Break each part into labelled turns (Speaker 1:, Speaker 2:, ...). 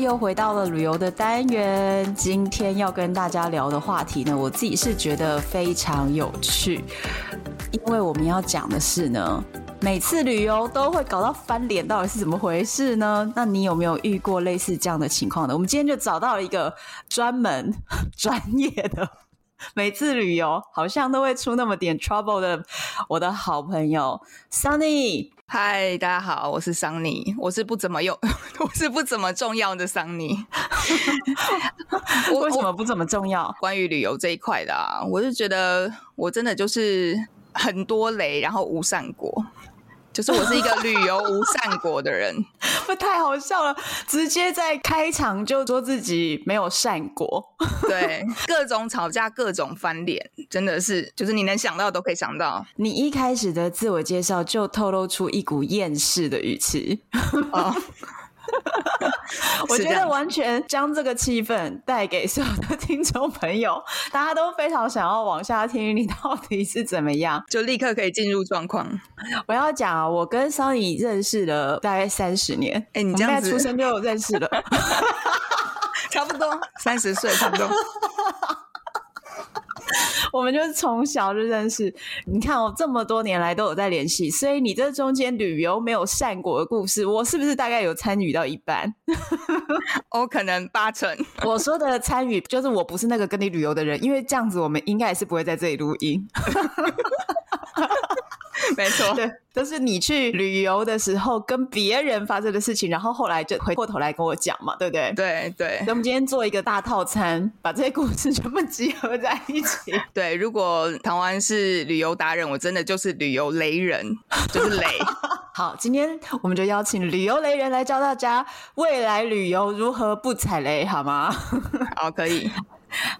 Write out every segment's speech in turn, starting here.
Speaker 1: 又回到了旅游的单元。今天要跟大家聊的话题呢，我自己是觉得非常有趣，因为我们要讲的是呢，每次旅游都会搞到翻脸，到底是怎么回事呢？那你有没有遇过类似这样的情况呢？我们今天就找到一个专门 专业的，每次旅游好像都会出那么点 trouble 的我的好朋友 Sunny。
Speaker 2: 嗨，大家好，我是桑尼，我是不怎么用，我是不怎么重要的桑尼。
Speaker 1: 为什么不怎么重要？
Speaker 2: 关于旅游这一块的啊，我是觉得我真的就是很多雷，然后无善果。就是我是一个旅游无善果的人，
Speaker 1: 不太好笑了，直接在开场就说自己没有善果，
Speaker 2: 对，各种吵架，各种翻脸，真的是，就是你能想到都可以想到。
Speaker 1: 你一开始的自我介绍就透露出一股厌世的语气。哦 我觉得完全将这个气氛带给所有的听众朋友，大家都非常想要往下听你到底是怎么样，
Speaker 2: 就立刻可以进入状况。
Speaker 1: 我要讲啊，我跟 Sunny 认识了大概三十年，哎、欸，你这样子出生就有认识了，
Speaker 2: 差不多三十岁，差不多。
Speaker 1: 我们就是从小就认识，你看我这么多年来都有在联系，所以你这中间旅游没有善果的故事，我是不是大概有参与到一半？
Speaker 2: 我 可能八成。
Speaker 1: 我说的参与就是我不是那个跟你旅游的人，因为这样子我们应该也是不会在这里录音。
Speaker 2: 没错，
Speaker 1: 对，都是你去旅游的时候跟别人发生的事情，然后后来就回过头来跟我讲嘛，对不对？
Speaker 2: 对对。
Speaker 1: 所以我们今天做一个大套餐，把这些故事 全部集合在一起。
Speaker 2: 对，如果唐湾是旅游达人，我真的就是旅游雷人，就是雷。
Speaker 1: 好，今天我们就邀请旅游雷人来教大家未来旅游如何不踩雷，好吗？
Speaker 2: 好，可以。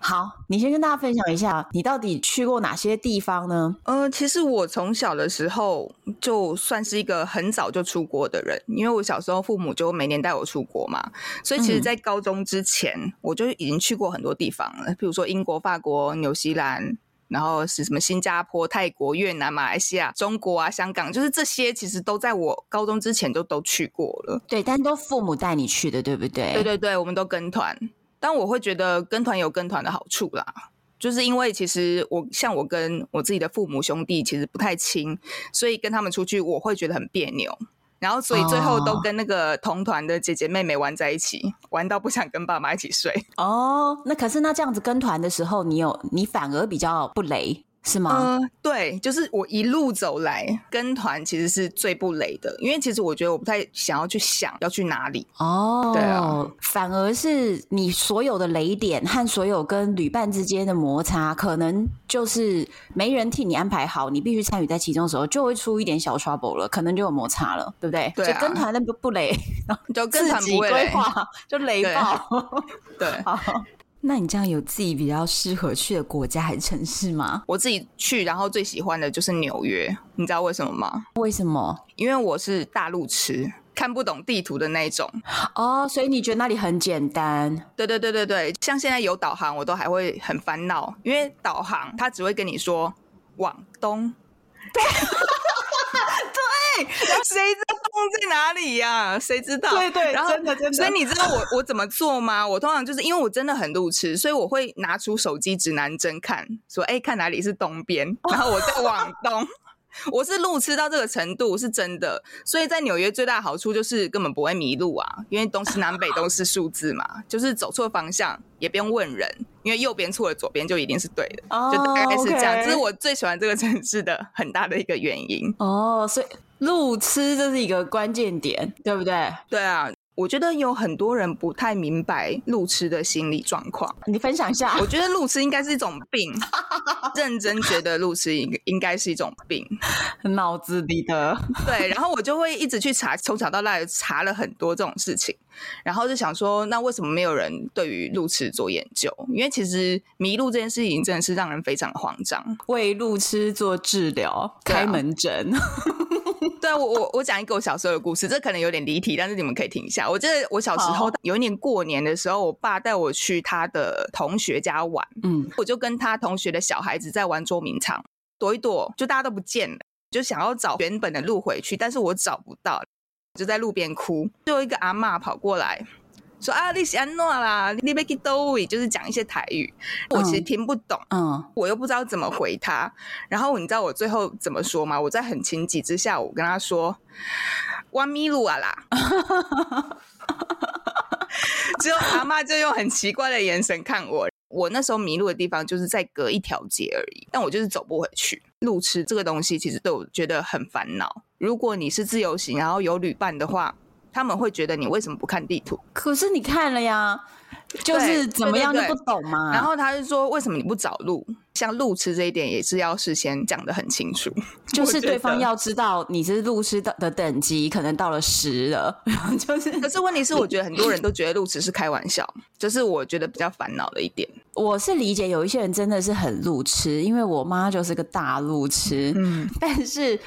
Speaker 1: 好，你先跟大家分享一下，你到底去过哪些地方呢？
Speaker 2: 呃，其实我从小的时候就算是一个很早就出国的人，因为我小时候父母就每年带我出国嘛，所以其实，在高中之前，嗯、我就已经去过很多地方了，比如说英国、法国、纽西兰，然后是什么新加坡、泰国、越南、马来西亚、中国啊、香港，就是这些其实都在我高中之前就都去过了。
Speaker 1: 对，但都父母带你去的，对不对？
Speaker 2: 对对对，我们都跟团。但我会觉得跟团有跟团的好处啦，就是因为其实我像我跟我自己的父母兄弟其实不太亲，所以跟他们出去我会觉得很别扭，然后所以最后都跟那个同团的姐姐妹妹玩在一起，玩到不想跟爸妈一起睡。
Speaker 1: 哦，那可是那这样子跟团的时候，你有你反而比较不雷。是吗？
Speaker 2: 嗯、呃，对，就是我一路走来跟团，其实是最不累的，因为其实我觉得我不太想要去想要去哪里
Speaker 1: 哦，对啊，反而是你所有的雷点和所有跟旅伴之间的摩擦，可能就是没人替你安排好，你必须参与在其中的时候，就会出一点小 trouble 了，可能就有摩擦了，对不对？
Speaker 2: 对、啊，
Speaker 1: 就跟团那不不雷，
Speaker 2: 就跟团不会雷，
Speaker 1: 就雷爆，
Speaker 2: 对。
Speaker 1: 对好那你这样有自己比较适合去的国家还是城市吗？
Speaker 2: 我自己去，然后最喜欢的就是纽约。你知道为什么吗？
Speaker 1: 为什么？
Speaker 2: 因为我是大路痴，看不懂地图的那种。
Speaker 1: 哦，所以你觉得那里很简单？
Speaker 2: 对对对对对，像现在有导航，我都还会很烦恼，因为导航它只会跟你说往东。对。对，谁知道东在哪里呀、啊？谁知道？
Speaker 1: 对对，
Speaker 2: 然后
Speaker 1: 真的真的。
Speaker 2: 所以你知道我 我怎么做吗？我通常就是因为我真的很路痴，所以我会拿出手机指南针看，说哎，看哪里是东边，然后我再往东。我是路痴到这个程度是真的，所以在纽约最大的好处就是根本不会迷路啊，因为东西南北都是数字嘛，就是走错方向也不用问人，因为右边错了，左边就一定是对的，oh, 就大概是这样。这.是我最喜欢这个城市的很大的一个原因。
Speaker 1: 哦、oh,，所以路痴这是一个关键点，对不对？
Speaker 2: 对啊。我觉得有很多人不太明白路痴的心理状况。
Speaker 1: 你分享一下。
Speaker 2: 我觉得路痴应该是一种病，认真觉得路痴应应该是一种病，
Speaker 1: 脑子里的。
Speaker 2: 对，然后我就会一直去查，从小到大查了很多这种事情，然后就想说，那为什么没有人对于路痴做研究？因为其实迷路这件事情真的是让人非常的慌张。
Speaker 1: 为路痴做治疗，开门诊。
Speaker 2: 对啊，我我我讲一个我小时候的故事，这可能有点离题，但是你们可以听一下。我记得我小时候有一年过年的时候，我爸带我去他的同学家玩，嗯，我就跟他同学的小孩子在玩捉迷藏，躲一躲，就大家都不见了，就想要找原本的路回去，但是我找不到，就在路边哭。就有一个阿妈跑过来。说啊，你是安诺啦，你别去兜位，就是讲一些台语，我其实听不懂，嗯，我又不知道怎么回他。然后你知道我最后怎么说吗？我在很情急之下，我跟他说：“我迷路啊啦！” 之后阿妈就用很奇怪的眼神看我。我那时候迷路的地方就是在隔一条街而已，但我就是走不回去。路痴这个东西其实对我觉得很烦恼。如果你是自由行，然后有旅伴的话。他们会觉得你为什么不看地图？
Speaker 1: 可是你看了呀，就是怎么样就不懂嘛。
Speaker 2: 然后他就说：“为什么你不找路？像路痴这一点也是要事先讲得很清楚，
Speaker 1: 就是对方要知道你是路痴的的等级，可能到了十了。就是，
Speaker 2: 可是问题是，我觉得很多人都觉得路痴是开玩笑，这，就是我觉得比较烦恼的一点。
Speaker 1: 我是理解有一些人真的是很路痴，因为我妈就是个大路痴。嗯，但是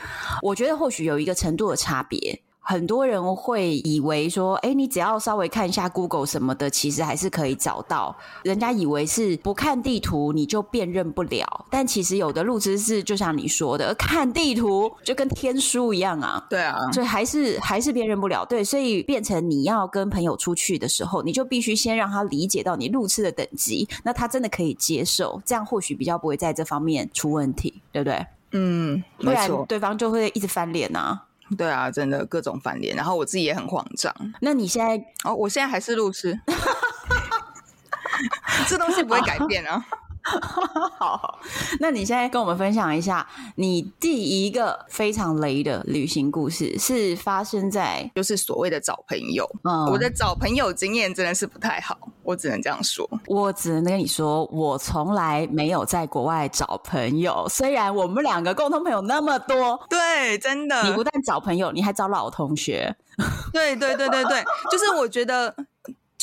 Speaker 1: 我觉得或许有一个程度的差别。很多人会以为说，哎，你只要稍微看一下 Google 什么的，其实还是可以找到。人家以为是不看地图你就辨认不了，但其实有的路痴是就像你说的，看地图就跟天书一样啊。
Speaker 2: 对啊，
Speaker 1: 所以还是还是辨认不了。对，所以变成你要跟朋友出去的时候，你就必须先让他理解到你路痴的等级，那他真的可以接受，这样或许比较不会在这方面出问题，对不对？
Speaker 2: 嗯，
Speaker 1: 不然对方就会一直翻脸啊。
Speaker 2: 对啊，真的各种翻脸，然后我自己也很慌张。
Speaker 1: 那你现在
Speaker 2: 哦，我现在还是路痴，这东西不会改变啊。
Speaker 1: 好，好，那你现在跟我们分享一下，你第一个非常雷的旅行故事是发生在
Speaker 2: 就是所谓的找朋友。嗯，我的找朋友经验真的是不太好，我只能这样说。
Speaker 1: 我只能跟你说，我从来没有在国外找朋友，虽然我们两个共同朋友那么多。
Speaker 2: 对，真的，
Speaker 1: 你不但找朋友，你还找老同学。
Speaker 2: 对对对对对，就是我觉得。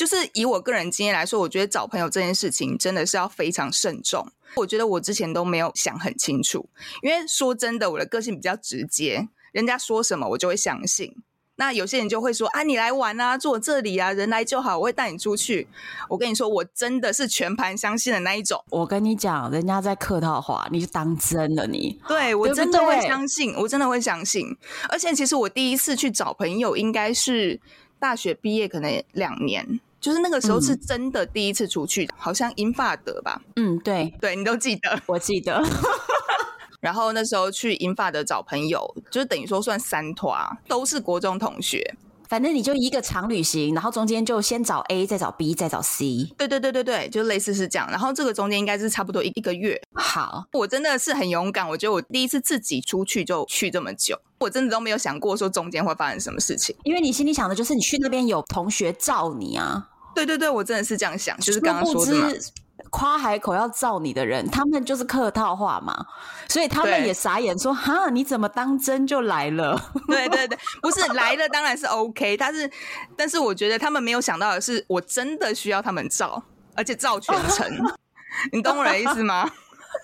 Speaker 2: 就是以我个人经验来说，我觉得找朋友这件事情真的是要非常慎重。我觉得我之前都没有想很清楚，因为说真的，我的个性比较直接，人家说什么我就会相信。那有些人就会说啊，你来玩啊，住我这里啊，人来就好，我会带你出去。我跟你说，我真的是全盘相信的那一种。
Speaker 1: 我跟你讲，人家在客套话，你就当真了你。你
Speaker 2: 对我真的会相信，我真的会相信。而且其实我第一次去找朋友，应该是大学毕业，可能两年。就是那个时候是真的第一次出去，嗯、好像英法德吧？
Speaker 1: 嗯，对，
Speaker 2: 对你都记得，
Speaker 1: 我记得。
Speaker 2: 然后那时候去英法德找朋友，就是等于说算三团，都是国中同学。
Speaker 1: 反正你就一个长旅行，然后中间就先找 A，再找 B，再找 C。
Speaker 2: 对对对对对，就类似是这样。然后这个中间应该是差不多一一个月。
Speaker 1: 好，
Speaker 2: 我真的是很勇敢，我觉得我第一次自己出去就去这么久，我真的都没有想过说中间会发生什么事情。
Speaker 1: 因为你心里想的就是你去那边有同学罩你啊。
Speaker 2: 对对对，我真的是这样想，就是刚刚说的嘛。
Speaker 1: 夸海口要造你的人，他们就是客套话嘛，所以他们也傻眼说：“哈，你怎么当真就来了？”
Speaker 2: 对对对，不是来了当然是 OK，但是但是我觉得他们没有想到的是，我真的需要他们造，而且造全程，你懂我的意思吗？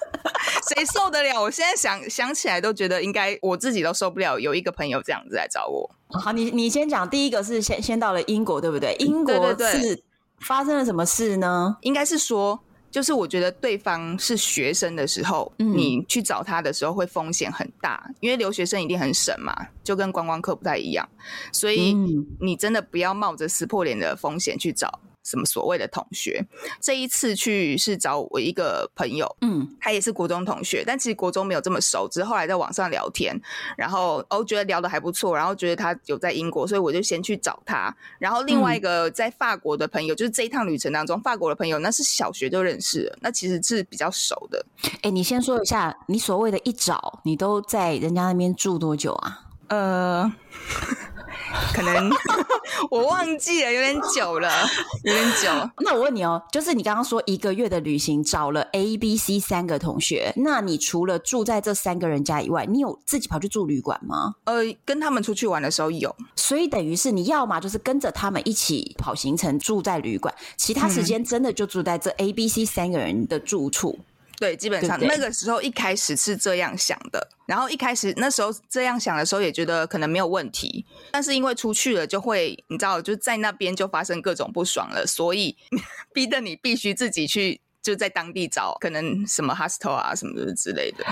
Speaker 2: 谁受得了？我现在想想起来都觉得应该我自己都受不了，有一个朋友这样子来找我。
Speaker 1: 好，你你先讲，第一个是先先到了英国，对不对？英国是发生了什么事呢？
Speaker 2: 应该是说，就是我觉得对方是学生的时候，嗯、你去找他的时候会风险很大，因为留学生一定很省嘛，就跟观光客不太一样，所以你真的不要冒着撕破脸的风险去找。什么所谓的同学？这一次去是找我一个朋友，嗯，他也是国中同学，但其实国中没有这么熟，只是后来在网上聊天，然后哦觉得聊得还不错，然后觉得他有在英国，所以我就先去找他。然后另外一个在法国的朋友，嗯、就是这一趟旅程当中法国的朋友，那是小学就认识了，那其实是比较熟的。
Speaker 1: 哎，你先说一下，你所谓的一找，你都在人家那边住多久啊？
Speaker 2: 呃。可能我忘记了，有点久了，有点久。
Speaker 1: 那我问你哦，就是你刚刚说一个月的旅行找了 A、B、C 三个同学，那你除了住在这三个人家以外，你有自己跑去住旅馆吗？
Speaker 2: 呃，跟他们出去玩的时候有，
Speaker 1: 所以等于是你要嘛，就是跟着他们一起跑行程，住在旅馆，其他时间真的就住在这 A、B、C 三个人的住处。
Speaker 2: 对，基本上那个时候一开始是这样想的，然后一开始那时候这样想的时候也觉得可能没有问题，但是因为出去了就会，你知道，就在那边就发生各种不爽了，所以 逼得你必须自己去。就在当地找可能什么 hostel 啊什么的之类的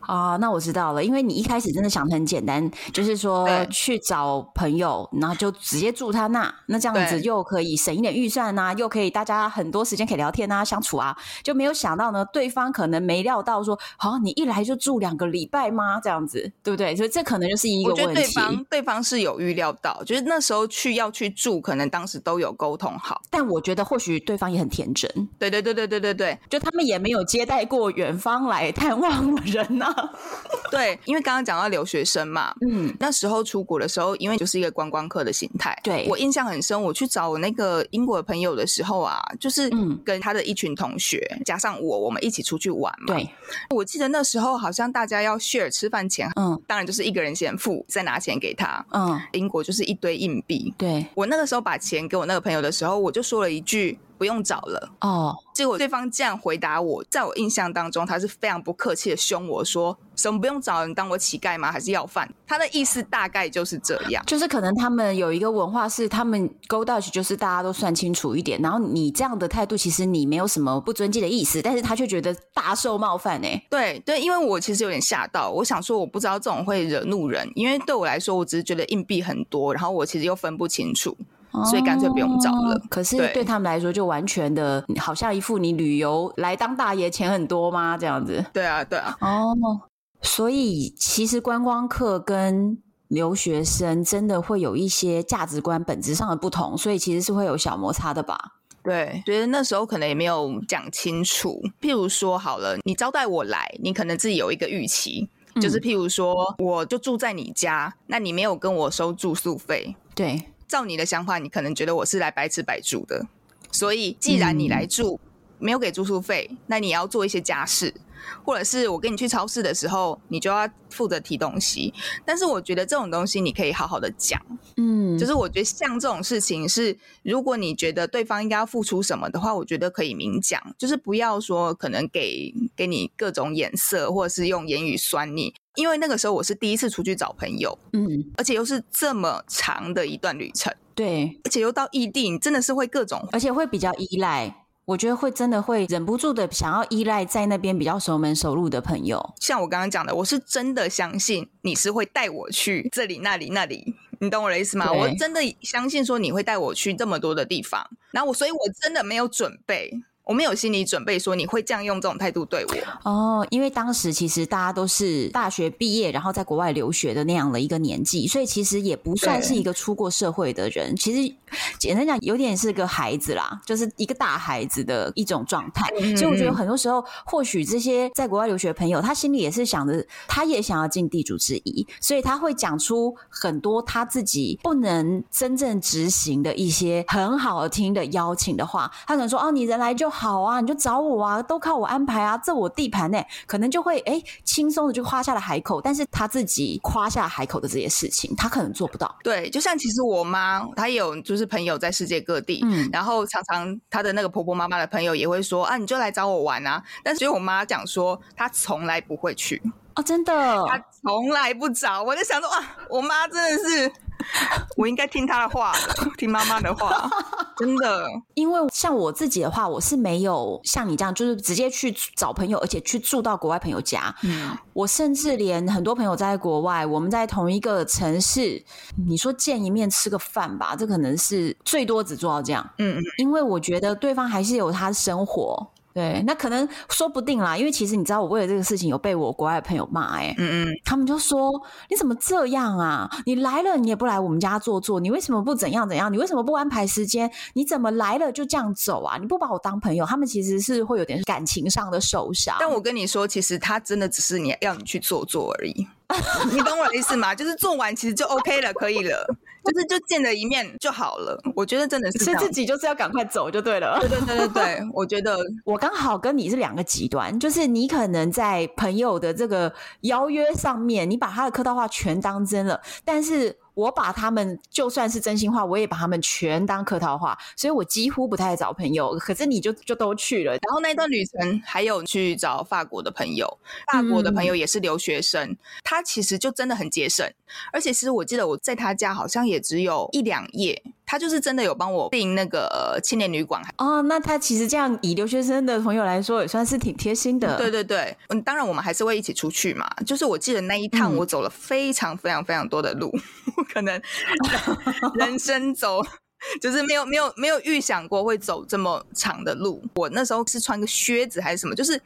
Speaker 1: 啊，那我知道了，因为你一开始真的想的很简单，就是说去找朋友，然后就直接住他那，那这样子又可以省一点预算啊，又可以大家很多时间可以聊天啊、相处啊，就没有想到呢，对方可能没料到说，好、啊，你一来就住两个礼拜吗？这样子，对不对？所以这可能就是一个问题。
Speaker 2: 我觉得对方对方是有预料到，就是那时候去要去住，可能当时都有沟通好，
Speaker 1: 但我觉得或许对方也很天真。
Speaker 2: 对对对对对对对对，
Speaker 1: 就他们也没有接待过远方来探望的人呐、啊。
Speaker 2: 对，因为刚刚讲到留学生嘛，嗯，那时候出国的时候，因为就是一个观光客的心态。
Speaker 1: 对，
Speaker 2: 我印象很深，我去找我那个英国的朋友的时候啊，就是跟他的一群同学、嗯、加上我，我们一起出去玩嘛。
Speaker 1: 对，
Speaker 2: 我记得那时候好像大家要 share 吃饭钱，嗯，当然就是一个人先付，再拿钱给他。嗯，英国就是一堆硬币。
Speaker 1: 对，
Speaker 2: 我那个时候把钱给我那个朋友的时候，我就说了一句。不用找了哦，结果对方这样回答我，在我印象当中，他是非常不客气的凶我说：“什么不用找？你当我乞丐吗？还是要饭？”他的意思大概就是这样，
Speaker 1: 就是可能他们有一个文化是他们 go Dutch，就是大家都算清楚一点。然后你这样的态度，其实你没有什么不尊敬的意思，但是他却觉得大受冒犯哎。
Speaker 2: 对对，因为我其实有点吓到，我想说我不知道这种会惹怒人，因为对我来说，我只是觉得硬币很多，然后我其实又分不清楚。所以干脆不用找了。
Speaker 1: 可是对他们来说，就完全的，好像一副你旅游来当大爷，钱很多吗？这样子。
Speaker 2: 对啊，对啊。
Speaker 1: 哦，所以其实观光客跟留学生真的会有一些价值观本质上的不同，所以其实是会有小摩擦的吧？
Speaker 2: 对，觉得那时候可能也没有讲清楚。譬如说，好了，你招待我来，你可能自己有一个预期，就是譬如说，我就住在你家，那你没有跟我收住宿费，
Speaker 1: 对。
Speaker 2: 照你的想法，你可能觉得我是来白吃白住的，所以既然你来住，嗯、没有给住宿费，那你要做一些家事，或者是我跟你去超市的时候，你就要负责提东西。但是我觉得这种东西你可以好好的讲，嗯，就是我觉得像这种事情是，如果你觉得对方应该要付出什么的话，我觉得可以明讲，就是不要说可能给给你各种眼色，或者是用言语酸你。因为那个时候我是第一次出去找朋友，嗯，而且又是这么长的一段旅程，
Speaker 1: 对，
Speaker 2: 而且又到异地，你真的是会各种，
Speaker 1: 而且会比较依赖，我觉得会真的会忍不住的想要依赖在那边比较熟门熟路的朋友。
Speaker 2: 像我刚刚讲的，我是真的相信你是会带我去这里那里那里，你懂我的意思吗？我真的相信说你会带我去这么多的地方，然后我，所以我真的没有准备。我没有心理准备，说你会这样用这种态度对我
Speaker 1: 哦。因为当时其实大家都是大学毕业，然后在国外留学的那样的一个年纪，所以其实也不算是一个出过社会的人。其实简单讲，有点是个孩子啦，就是一个大孩子的一种状态。嗯、所以我觉得很多时候，或许这些在国外留学的朋友，他心里也是想着，他也想要尽地主之谊，所以他会讲出很多他自己不能真正执行的一些很好听的邀请的话。他可能说：“哦，你人来就好。”啊，你就找我啊，都靠我安排啊，这我地盘呢，可能就会哎轻松的就夸下了海口，但是他自己夸下海口的这些事情，他可能做不到。
Speaker 2: 对，就像其实我妈，她也有就是朋友在世界各地，嗯，然后常常她的那个婆婆妈妈的朋友也会说啊，你就来找我玩啊，但是我妈讲说她从来不会去
Speaker 1: 哦，真的，
Speaker 2: 她从来不找，我就想说啊，我妈真的是。我应该听他的话的，听妈妈的话，真的。
Speaker 1: 因为像我自己的话，我是没有像你这样，就是直接去找朋友，而且去住到国外朋友家。嗯，我甚至连很多朋友在国外，我们在同一个城市，你说见一面吃个饭吧，这可能是最多只做到这样。嗯嗯，因为我觉得对方还是有他的生活。对，那可能说不定啦，因为其实你知道，我为了这个事情有被我国外的朋友骂，哎，嗯嗯，他们就说你怎么这样啊？你来了你也不来我们家坐坐，你为什么不怎样怎样？你为什么不安排时间？你怎么来了就这样走啊？你不把我当朋友？他们其实是会有点感情上的受伤。
Speaker 2: 但我跟你说，其实他真的只是你要你去坐坐而已，你懂我的意思吗？就是做完其实就 OK 了，可以了。就是就见了一面就好了。我觉得真的是，
Speaker 1: 所以自己就是要赶快走就对了。
Speaker 2: 对对对对对，我觉得
Speaker 1: 我刚好跟你是两个极端，就是你可能在朋友的这个邀约上面，你把他的客套话全当真了，但是。我把他们就算是真心话，我也把他们全当客套话，所以我几乎不太找朋友。可是你就就都去了，
Speaker 2: 然后那段旅程还有去找法国的朋友，法国的朋友也是留学生，嗯、他其实就真的很节省，而且其实我记得我在他家好像也只有一两页。他就是真的有帮我订那个青年旅馆
Speaker 1: 哦，那他其实这样以留学生的朋友来说，也算是挺贴心的。
Speaker 2: 对对对，嗯，当然我们还是会一起出去嘛。就是我记得那一趟我走了非常非常非常多的路，嗯、可能 人生走就是没有没有没有预想过会走这么长的路。我那时候是穿个靴子还是什么，就是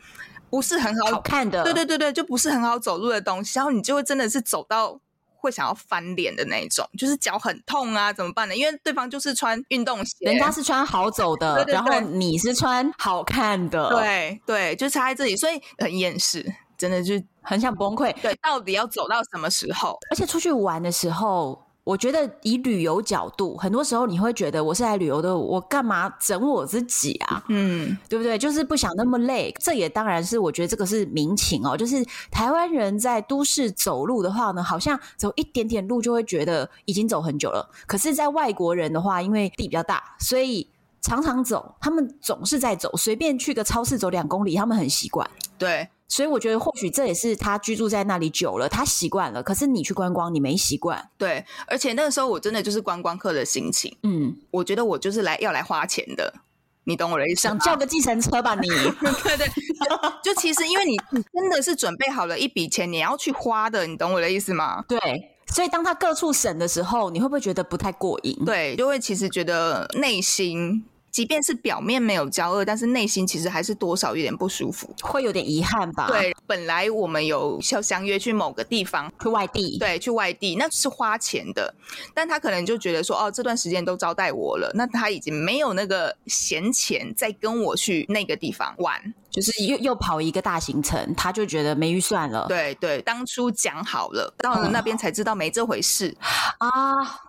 Speaker 2: 不是很好，
Speaker 1: 好看的。
Speaker 2: 对对对对，就不是很好走路的东西，然后你就会真的是走到。会想要翻脸的那一种，就是脚很痛啊，怎么办呢？因为对方就是穿运动鞋，
Speaker 1: 人家是穿好走的，对对对，然后你是穿好看的，
Speaker 2: 对对，就差在这里，所以很厌世，真的就
Speaker 1: 很想崩溃。
Speaker 2: 对，到底要走到什么时候？
Speaker 1: 而且出去玩的时候。我觉得以旅游角度，很多时候你会觉得我是来旅游的，我干嘛整我自己啊？嗯，对不对？就是不想那么累。这也当然是我觉得这个是民情哦。就是台湾人在都市走路的话呢，好像走一点点路就会觉得已经走很久了。可是，在外国人的话，因为地比较大，所以常常走，他们总是在走，随便去个超市走两公里，他们很习惯。
Speaker 2: 对。
Speaker 1: 所以我觉得或许这也是他居住在那里久了，他习惯了。可是你去观光，你没习惯。
Speaker 2: 对，而且那个时候我真的就是观光客的心情。嗯，我觉得我就是来要来花钱的，你懂我的意思？
Speaker 1: 想叫个计程车吧你？
Speaker 2: 对对，就，就其实因为你你真的是准备好了一笔钱，你要去花的，你懂我的意思吗？
Speaker 1: 对，所以当他各处省的时候，你会不会觉得不太过瘾？
Speaker 2: 对，就会其实觉得内心。即便是表面没有交恶，但是内心其实还是多少有点不舒服，
Speaker 1: 会有点遗憾吧？
Speaker 2: 对，本来我们有要相约去某个地方，
Speaker 1: 去外地，
Speaker 2: 对，去外地，那是花钱的，但他可能就觉得说，哦，这段时间都招待我了，那他已经没有那个闲钱再跟我去那个地方玩。
Speaker 1: 就是又又跑一个大行程，他就觉得没预算了。
Speaker 2: 对对，当初讲好了，到了那边才知道没这回事啊！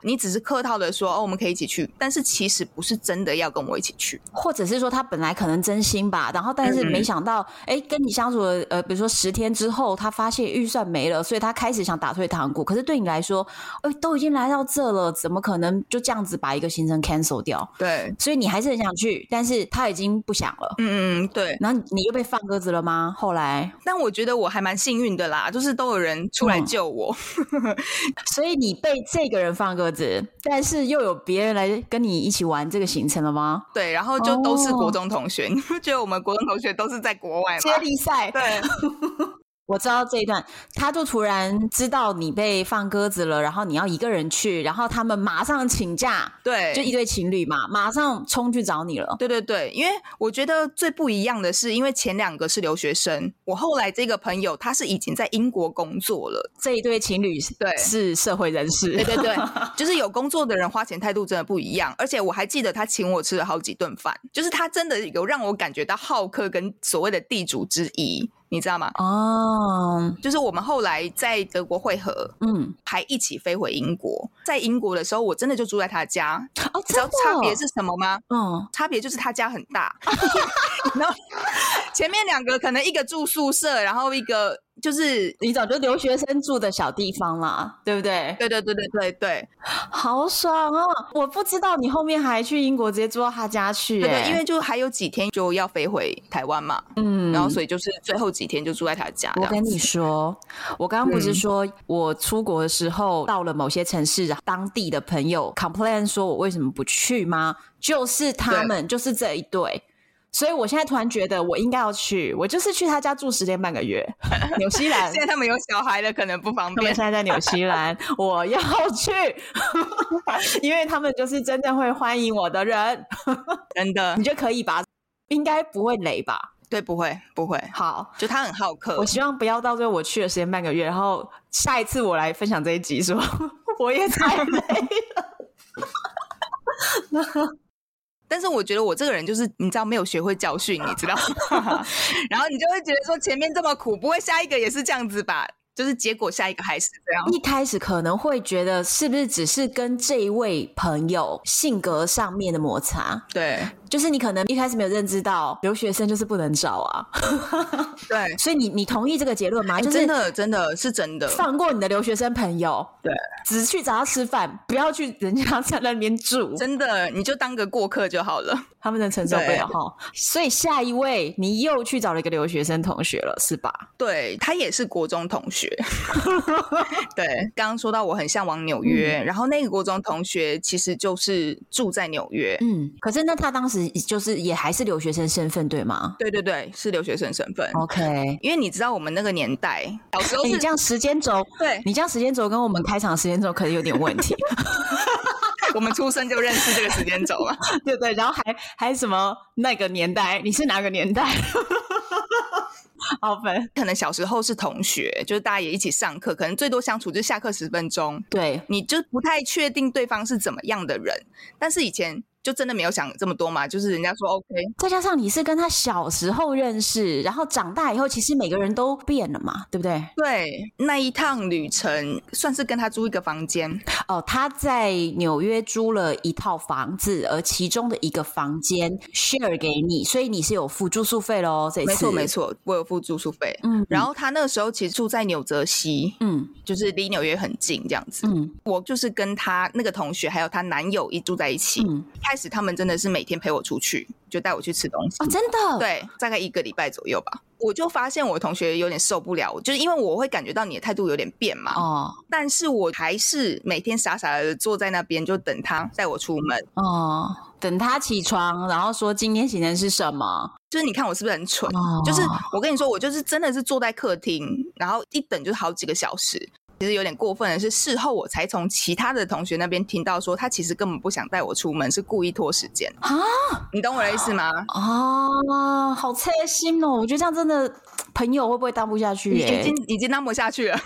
Speaker 2: 你只是客套的说哦，我们可以一起去，但是其实不是真的要跟我一起去，
Speaker 1: 或者是说他本来可能真心吧，然后但是没想到，哎、嗯，跟你相处了呃，比如说十天之后，他发现预算没了，所以他开始想打退堂鼓。可是对你来说，哎，都已经来到这了，怎么可能就这样子把一个行程 cancel 掉？
Speaker 2: 对，
Speaker 1: 所以你还是很想去，但是他已经不想了。
Speaker 2: 嗯嗯，对，
Speaker 1: 然后。你又被放鸽子了吗？后来，
Speaker 2: 但我觉得我还蛮幸运的啦，就是都有人出来救我，
Speaker 1: 嗯、所以你被这个人放鸽子，但是又有别人来跟你一起玩这个行程了吗？
Speaker 2: 对，然后就都是国中同学，哦、你不觉得我们国中同学都是在国外吗？
Speaker 1: 接力赛，
Speaker 2: 对。
Speaker 1: 我知道这一段，他就突然知道你被放鸽子了，然后你要一个人去，然后他们马上请假，
Speaker 2: 对，
Speaker 1: 就一对情侣嘛，马上冲去找你了。
Speaker 2: 对对对，因为我觉得最不一样的是，因为前两个是留学生，我后来这个朋友他是已经在英国工作了，
Speaker 1: 这一对情侣对是社会人士，
Speaker 2: 对对对，就是有工作的人花钱态度真的不一样，而且我还记得他请我吃了好几顿饭，就是他真的有让我感觉到好客跟所谓的地主之谊。你知道吗？哦，就是我们后来在德国会合，嗯，还一起飞回英国。在英国的时候，我真的就住在他家。哦，知道差别是什么吗？嗯，差别就是他家很大，然后前面两个可能一个住宿舍，然后一个。就是
Speaker 1: 你早就留学生住的小地方啦，对不对？
Speaker 2: 对对对对对对，
Speaker 1: 好爽哦！我不知道你后面还去英国直接住到他家去，
Speaker 2: 对对，因为就还有几天就要飞回台湾嘛，嗯，然后所以就是最后几天就住在他家。
Speaker 1: 我跟你说，我刚刚不是说我出国的时候到了某些城市，当地的朋友 complain 说我为什么不去吗？就是他们，就是这一对。所以我现在突然觉得我应该要去，我就是去他家住十天半个月。纽西兰
Speaker 2: 现在他们有小孩了，可能不方便。
Speaker 1: 他们现在在纽西兰，我要去，因为他们就是真正会欢迎我的人，
Speaker 2: 真的。
Speaker 1: 你觉得可以吧？应该不会雷吧？
Speaker 2: 对，不会，不会。
Speaker 1: 好，
Speaker 2: 就他很好客。
Speaker 1: 我希望不要到最后我去了十天半个月，然后下一次我来分享这一集，说我也太累了。
Speaker 2: 那。但是我觉得我这个人就是你知道没有学会教训，你知道，然后你就会觉得说前面这么苦，不会下一个也是这样子吧？就是结果下一个还是这样。
Speaker 1: 一开始可能会觉得是不是只是跟这一位朋友性格上面的摩擦？
Speaker 2: 对。
Speaker 1: 就是你可能一开始没有认知到留学生就是不能找啊，
Speaker 2: 对，
Speaker 1: 所以你你同意这个结论吗？
Speaker 2: 欸、
Speaker 1: 就是
Speaker 2: 真的真的是真的，
Speaker 1: 放过你的留学生朋友，
Speaker 2: 对，
Speaker 1: 只去找他吃饭，不要去人家在那边住，
Speaker 2: 真的你就当个过客就好了，
Speaker 1: 他们能承受不了哈。所以下一位你又去找了一个留学生同学了，是吧？
Speaker 2: 对，他也是国中同学，对，刚刚说到我很向往纽约，嗯、然后那个国中同学其实就是住在纽约，
Speaker 1: 嗯，可是那他当时就是也。还是留学生身份对吗？
Speaker 2: 对对对，是留学生身份。
Speaker 1: OK，
Speaker 2: 因为你知道我们那个年代，小时候、欸、
Speaker 1: 你这样时间轴，对你这样时间轴跟我们开场时间轴可能有点问题。
Speaker 2: 我们出生就认识这个时间轴了，
Speaker 1: 对对，然后还还什么那个年代？你是哪个年代？好分，
Speaker 2: 可能小时候是同学，就是大家也一起上课，可能最多相处就下课十分钟。
Speaker 1: 对，
Speaker 2: 你就不太确定对方是怎么样的人，但是以前。就真的没有想这么多嘛？就是人家说 OK，
Speaker 1: 再加上你是跟他小时候认识，然后长大以后，其实每个人都变了嘛，对不对？
Speaker 2: 对，那一趟旅程算是跟他租一个房间
Speaker 1: 哦。他在纽约租了一套房子，而其中的一个房间 share 给你，所以你是有付住宿费喽。这次
Speaker 2: 没错没错，我有付住宿费。嗯，然后他那个时候其实住在纽泽西，嗯，就是离纽约很近这样子。嗯，我就是跟他那个同学还有她男友一住在一起。嗯。开始他们真的是每天陪我出去，就带我去吃东西。
Speaker 1: 哦，真的？
Speaker 2: 对，大概一个礼拜左右吧。我就发现我同学有点受不了，就是因为我会感觉到你的态度有点变嘛。哦。但是我还是每天傻傻的坐在那边，就等他带我出门。
Speaker 1: 哦。等他起床，然后说今天行程是什么？
Speaker 2: 就是你看我是不是很蠢？哦。就是我跟你说，我就是真的是坐在客厅，然后一等就是好几个小时。其实有点过分的是，事后我才从其他的同学那边听到说，他其实根本不想带我出门，是故意拖时间啊！你懂我的意思吗？
Speaker 1: 啊，好贴心哦！我觉得这样真的朋友会不会当不下去？
Speaker 2: 已经已经当不下去了。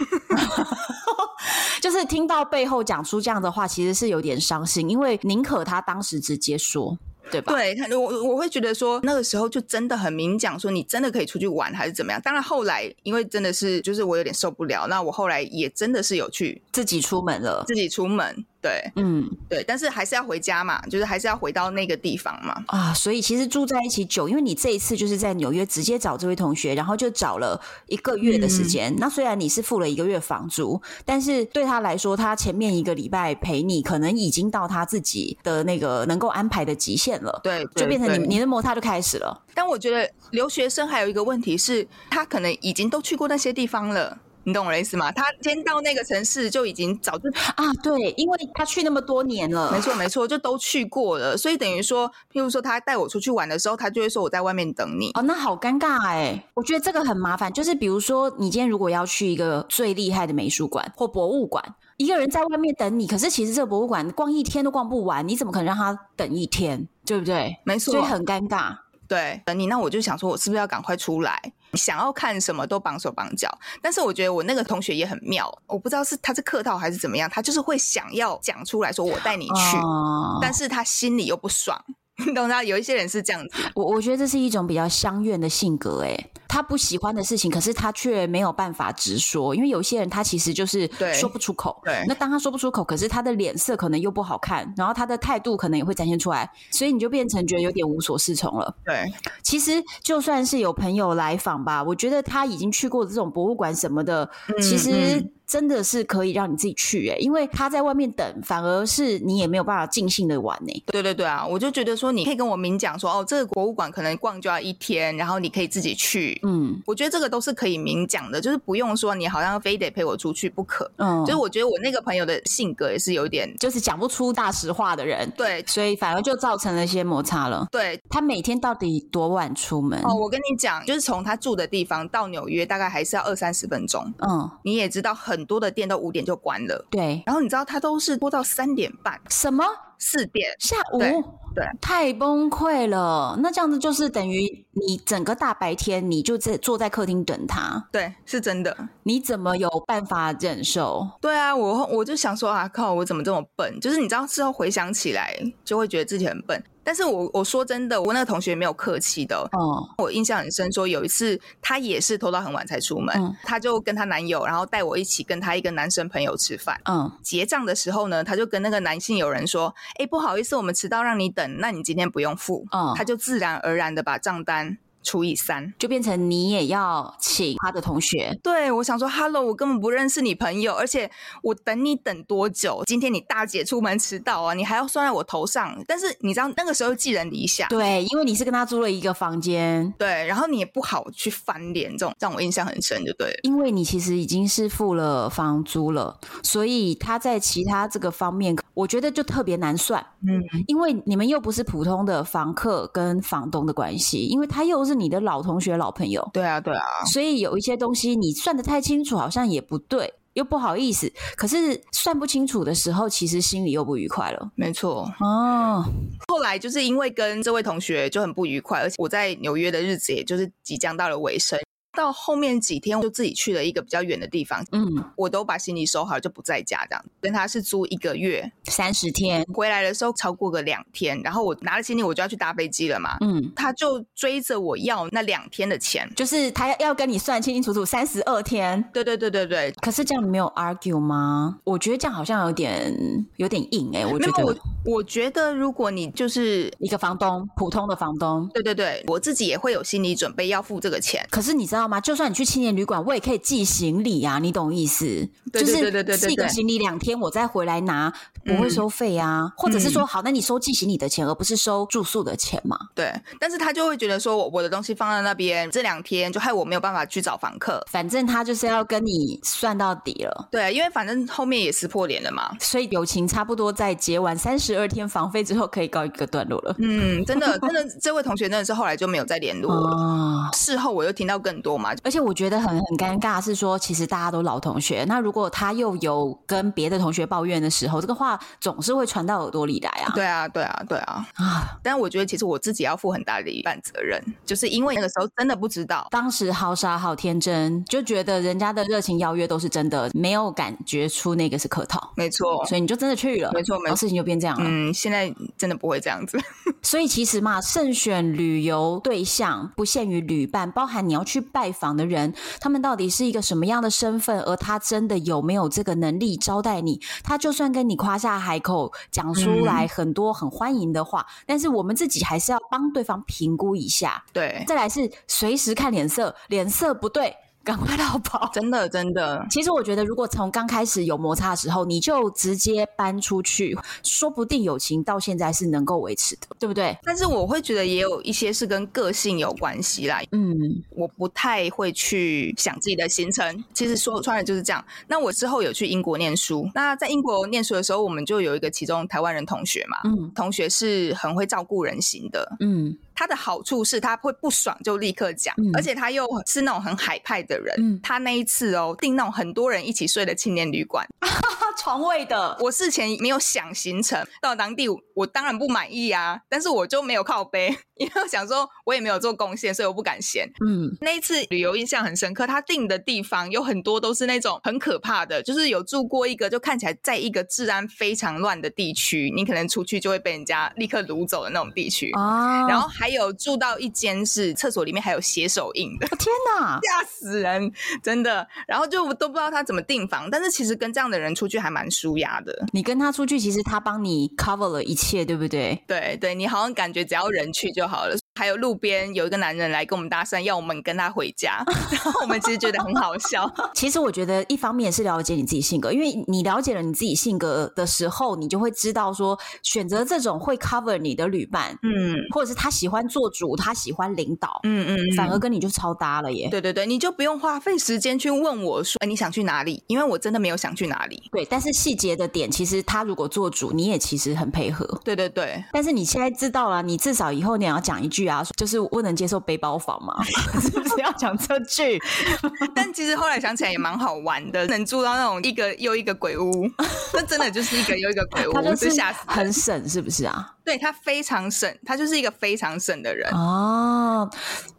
Speaker 1: 就是听到背后讲出这样的话，其实是有点伤心，因为宁可他当时直接说。对吧？
Speaker 2: 对，他我我会觉得说那个时候就真的很明讲，说你真的可以出去玩还是怎么样？当然后来因为真的是就是我有点受不了，那我后来也真的是有去
Speaker 1: 自己出门了，
Speaker 2: 自己出门。对，嗯，对，但是还是要回家嘛，就是还是要回到那个地方嘛。
Speaker 1: 啊，所以其实住在一起久，因为你这一次就是在纽约直接找这位同学，然后就找了一个月的时间。嗯、那虽然你是付了一个月房租，但是对他来说，他前面一个礼拜陪你，可能已经到他自己的那个能够安排的极限了。
Speaker 2: 对，
Speaker 1: 就变成你你的摩擦就开始了。
Speaker 2: 但我觉得留学生还有一个问题是，他可能已经都去过那些地方了。你懂我的意思吗？他先到那个城市就已经早就
Speaker 1: 啊，对，因为他去那么多年了，
Speaker 2: 没错没错，就都去过了，所以等于说，譬如说他带我出去玩的时候，他就会说我在外面等你。
Speaker 1: 哦，那好尴尬哎，我觉得这个很麻烦。就是比如说，你今天如果要去一个最厉害的美术馆或博物馆，一个人在外面等你，可是其实这个博物馆逛一天都逛不完，你怎么可能让他等一天？对不对？
Speaker 2: 没错，
Speaker 1: 所以很尴尬。
Speaker 2: 对，等你，那我就想说，我是不是要赶快出来？想要看什么都绑手绑脚。但是我觉得我那个同学也很妙，我不知道是他是客套还是怎么样，他就是会想要讲出来说我带你去，哦、但是他心里又不爽。你懂吗？有一些人是这样子，
Speaker 1: 我我觉得这是一种比较相怨的性格，哎，他不喜欢的事情，可是他却没有办法直说，因为有些人他其实就是说不出口，
Speaker 2: 对，对，
Speaker 1: 那当他说不出口，可是他的脸色可能又不好看，然后他的态度可能也会展现出来，所以你就变成觉得有点无所适从了。
Speaker 2: 对，
Speaker 1: 其实就算是有朋友来访吧，我觉得他已经去过这种博物馆什么的，嗯、其实。嗯真的是可以让你自己去哎、欸，因为他在外面等，反而是你也没有办法尽兴的玩呢、欸。
Speaker 2: 对对对啊，我就觉得说你可以跟我明讲说哦，这个博物馆可能逛就要一天，然后你可以自己去。嗯，我觉得这个都是可以明讲的，就是不用说你好像非得陪我出去不可。嗯，就是我觉得我那个朋友的性格也是有点，
Speaker 1: 就是讲不出大实话的人。
Speaker 2: 对，
Speaker 1: 所以反而就造成了一些摩擦了。
Speaker 2: 对，
Speaker 1: 他每天到底多晚出门？
Speaker 2: 哦，我跟你讲，就是从他住的地方到纽约大概还是要二三十分钟。嗯，你也知道很多的店都五点就关了，
Speaker 1: 对。
Speaker 2: 然后你知道他都是播到三点半，
Speaker 1: 什么
Speaker 2: 四点
Speaker 1: 下午？
Speaker 2: 对，对，
Speaker 1: 太崩溃了。那这样子就是等于你整个大白天你就在坐在客厅等他，
Speaker 2: 对，是真的。
Speaker 1: 你怎么有办法忍受？
Speaker 2: 对啊，我我就想说啊，靠，我怎么这么笨？就是你知道，事后回想起来就会觉得自己很笨。但是我我说真的，我那个同学没有客气的。哦，我印象很深，说有一次她也是拖到很晚才出门，嗯，她就跟她男友，然后带我一起跟她一个男生朋友吃饭。嗯，结账的时候呢，她就跟那个男性友人说：“哎，不好意思，我们迟到让你等，那你今天不用付。”嗯，她就自然而然的把账单。除以三，
Speaker 1: 就变成你也要请他的同学。
Speaker 2: 对，我想说，Hello，我根本不认识你朋友，而且我等你等多久？今天你大姐出门迟到啊，你还要算在我头上。但是你知道那个时候寄人篱下，
Speaker 1: 对，因为你是跟他租了一个房间，
Speaker 2: 对，然后你也不好去翻脸，这种让我印象很深，就对了。
Speaker 1: 因为你其实已经是付了房租了，所以他在其他这个方面，我觉得就特别难算。嗯，因为你们又不是普通的房客跟房东的关系，因为他又是。你的老同学、老朋友，
Speaker 2: 对啊，对啊，
Speaker 1: 所以有一些东西你算得太清楚，好像也不对，又不好意思。可是算不清楚的时候，其实心里又不愉快了。
Speaker 2: 没错，哦。后来就是因为跟这位同学就很不愉快，而且我在纽约的日子也就是即将到了尾声。到后面几天，我就自己去了一个比较远的地方。嗯，我都把行李收好，就不在家这样。跟他是租一个月
Speaker 1: 三十天，
Speaker 2: 回来的时候超过个两天，然后我拿了行李，我就要去搭飞机了嘛。嗯，他就追着我要那两天的钱，
Speaker 1: 就是他要跟你算清清楚楚三十二天。
Speaker 2: 对对对对对。
Speaker 1: 可是这样你没有 argue 吗？我觉得这样好像有点有点硬哎、欸。我觉得
Speaker 2: 我我觉得如果你就是
Speaker 1: 一个房东，普通的房东，
Speaker 2: 对对对，我自己也会有心理准备要付这个钱。
Speaker 1: 可是你知道吗？就算你去青年旅馆，我也可以寄行李呀、啊，你懂意思？对对对对对，就是寄个行李两天，我再回来拿，不会收费啊。嗯、或者是说，好，那你收寄行李的钱，而不是收住宿的钱嘛？
Speaker 2: 对。但是他就会觉得说，我我的东西放在那边这两天，就害我没有办法去找房客。
Speaker 1: 反正他就是要跟你算到底了。
Speaker 2: 对，因为反正后面也撕破脸了嘛，
Speaker 1: 所以友情差不多在结完三十二天房费之后，可以告一个段落了。
Speaker 2: 嗯，真的，真的，这位同学真的是后来就没有再联络了。哦、事后我又听到更多嘛，
Speaker 1: 而且。我觉得很很尴尬，是说其实大家都老同学，那如果他又有跟别的同学抱怨的时候，这个话总是会传到耳朵里来啊。
Speaker 2: 对啊，对啊，对啊啊！但我觉得其实我自己要负很大的一半责任，就是因为那个时候真的不知道，
Speaker 1: 当时好傻好天真，就觉得人家的热情邀约都是真的，没有感觉出那个是客套。
Speaker 2: 没错，
Speaker 1: 所以你就真的去了。
Speaker 2: 没错，没错，
Speaker 1: 事情就变这样了。
Speaker 2: 嗯，现在真的不会这样子。
Speaker 1: 所以其实嘛，慎选旅游对象不限于旅伴，包含你要去拜访的人，他们到。到底是一个什么样的身份？而他真的有没有这个能力招待你？他就算跟你夸下海口，讲出来很多很欢迎的话，嗯、但是我们自己还是要帮对方评估一下。
Speaker 2: 对，
Speaker 1: 再来是随时看脸色，脸色不对。赶快逃跑！
Speaker 2: 真的，真的。
Speaker 1: 其实我觉得，如果从刚开始有摩擦的时候，你就直接搬出去，说不定友情到现在是能够维持的，对不对？
Speaker 2: 但是我会觉得也有一些是跟个性有关系啦。嗯，我不太会去想自己的行程。其实说穿了就是这样。那我之后有去英国念书，那在英国念书的时候，我们就有一个其中台湾人同学嘛。嗯，同学是很会照顾人型的。嗯。他的好处是他会不爽就立刻讲，嗯、而且他又是那种很海派的人。嗯、他那一次哦订那种很多人一起睡的青年旅馆，
Speaker 1: 床位的。
Speaker 2: 我事前没有想行程，到当地我当然不满意啊，但是我就没有靠背。因为我想说，我也没有做贡献，所以我不敢嫌。嗯，那一次旅游印象很深刻，他定的地方有很多都是那种很可怕的，就是有住过一个，就看起来在一个治安非常乱的地区，你可能出去就会被人家立刻掳走的那种地区。哦，然后还有住到一间是厕所里面还有血手印的，
Speaker 1: 天哪，
Speaker 2: 吓死人，真的。然后就都不知道他怎么订房，但是其实跟这样的人出去还蛮舒压的。
Speaker 1: 你跟他出去，其实他帮你 cover 了一切，对不对？
Speaker 2: 对对，你好像感觉只要人去就。好了，还有路边有一个男人来跟我们搭讪，要我们跟他回家，然后我们其实觉得很好笑。
Speaker 1: 其实我觉得一方面是了解你自己性格，因为你了解了你自己性格的时候，你就会知道说选择这种会 cover 你的旅伴，嗯，或者是他喜欢做主，他喜欢领导，嗯嗯，反而跟你就超搭了耶。
Speaker 2: 对对对，你就不用花费时间去问我说，哎，你想去哪里？因为我真的没有想去哪里。
Speaker 1: 对，但是细节的点，其实他如果做主，你也其实很配合。
Speaker 2: 对对对，
Speaker 1: 但是你现在知道了，你至少以后你要讲一句。啊，就是不能接受背包房嘛，是不是要讲这句？
Speaker 2: 但其实后来想起来也蛮好玩的，能住到那种一个又一个鬼屋，那真的就是一个又一个鬼屋，
Speaker 1: 就是很省，是不是啊？
Speaker 2: 对，他非常省，他就是一个非常省的人
Speaker 1: 哦。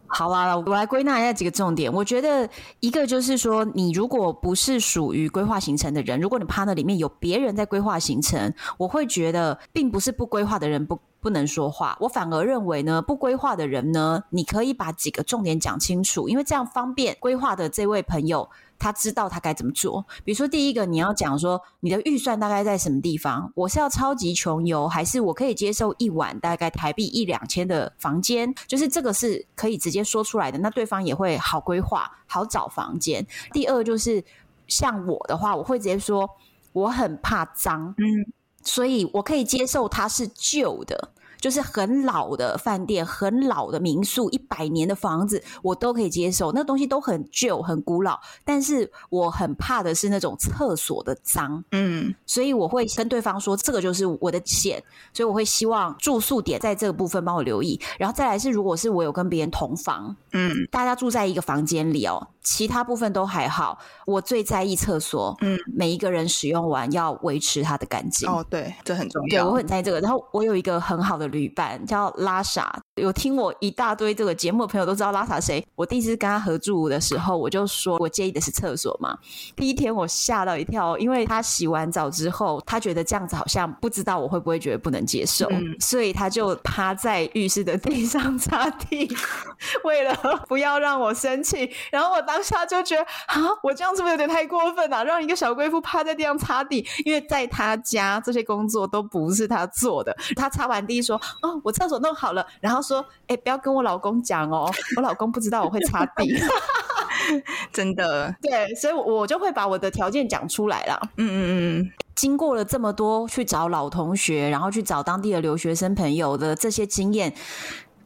Speaker 1: 好啦，我来归纳一下几个重点。我觉得一个就是说，你如果不是属于规划行程的人，如果你趴那里面有别人在规划行程，我会觉得并不是不规划的人不不能说话。我反而认为呢，不规划的人呢，你可以把几个重点讲清楚，因为这样方便规划的这位朋友。他知道他该怎么做。比如说，第一个你要讲说你的预算大概在什么地方？我是要超级穷游，还是我可以接受一晚大概台币一两千的房间？就是这个是可以直接说出来的，那对方也会好规划、好找房间。第二就是像我的话，我会直接说我很怕脏，嗯，所以我可以接受它是旧的。就是很老的饭店、很老的民宿、一百年的房子，我都可以接受。那东西都很旧、很古老，但是我很怕的是那种厕所的脏。嗯，所以我会跟对方说，这个就是我的线。所以我会希望住宿点在这个部分帮我留意。然后再来是，如果是我有跟别人同房，嗯，大家住在一个房间里哦，其他部分都还好。我最在意厕所，嗯，每一个人使用完要维持它的干净。
Speaker 2: 哦，对，这很重要。
Speaker 1: 对，我很在意这个。然后我有一个很好的。旅伴叫拉萨，有听我一大堆这个节目的朋友都知道拉萨谁。我第一次跟他合住的时候，我就说我介意的是厕所嘛。第一天我吓到一跳，因为他洗完澡之后，他觉得这样子好像不知道我会不会觉得不能接受，嗯、所以他就趴在浴室的地上 擦地，为了不要让我生气。然后我当下就觉得啊，我这样是不是有点太过分了、啊？让一个小贵妇趴在地上擦地，因为在他家这些工作都不是他做的。他擦完地说。哦，我厕所弄好了，然后说，哎、欸，不要跟我老公讲哦，我老公不知道我会擦地，
Speaker 2: 真的，
Speaker 1: 对，所以我就会把我的条件讲出来了。嗯嗯嗯，经过了这么多去找老同学，然后去找当地的留学生朋友的这些经验，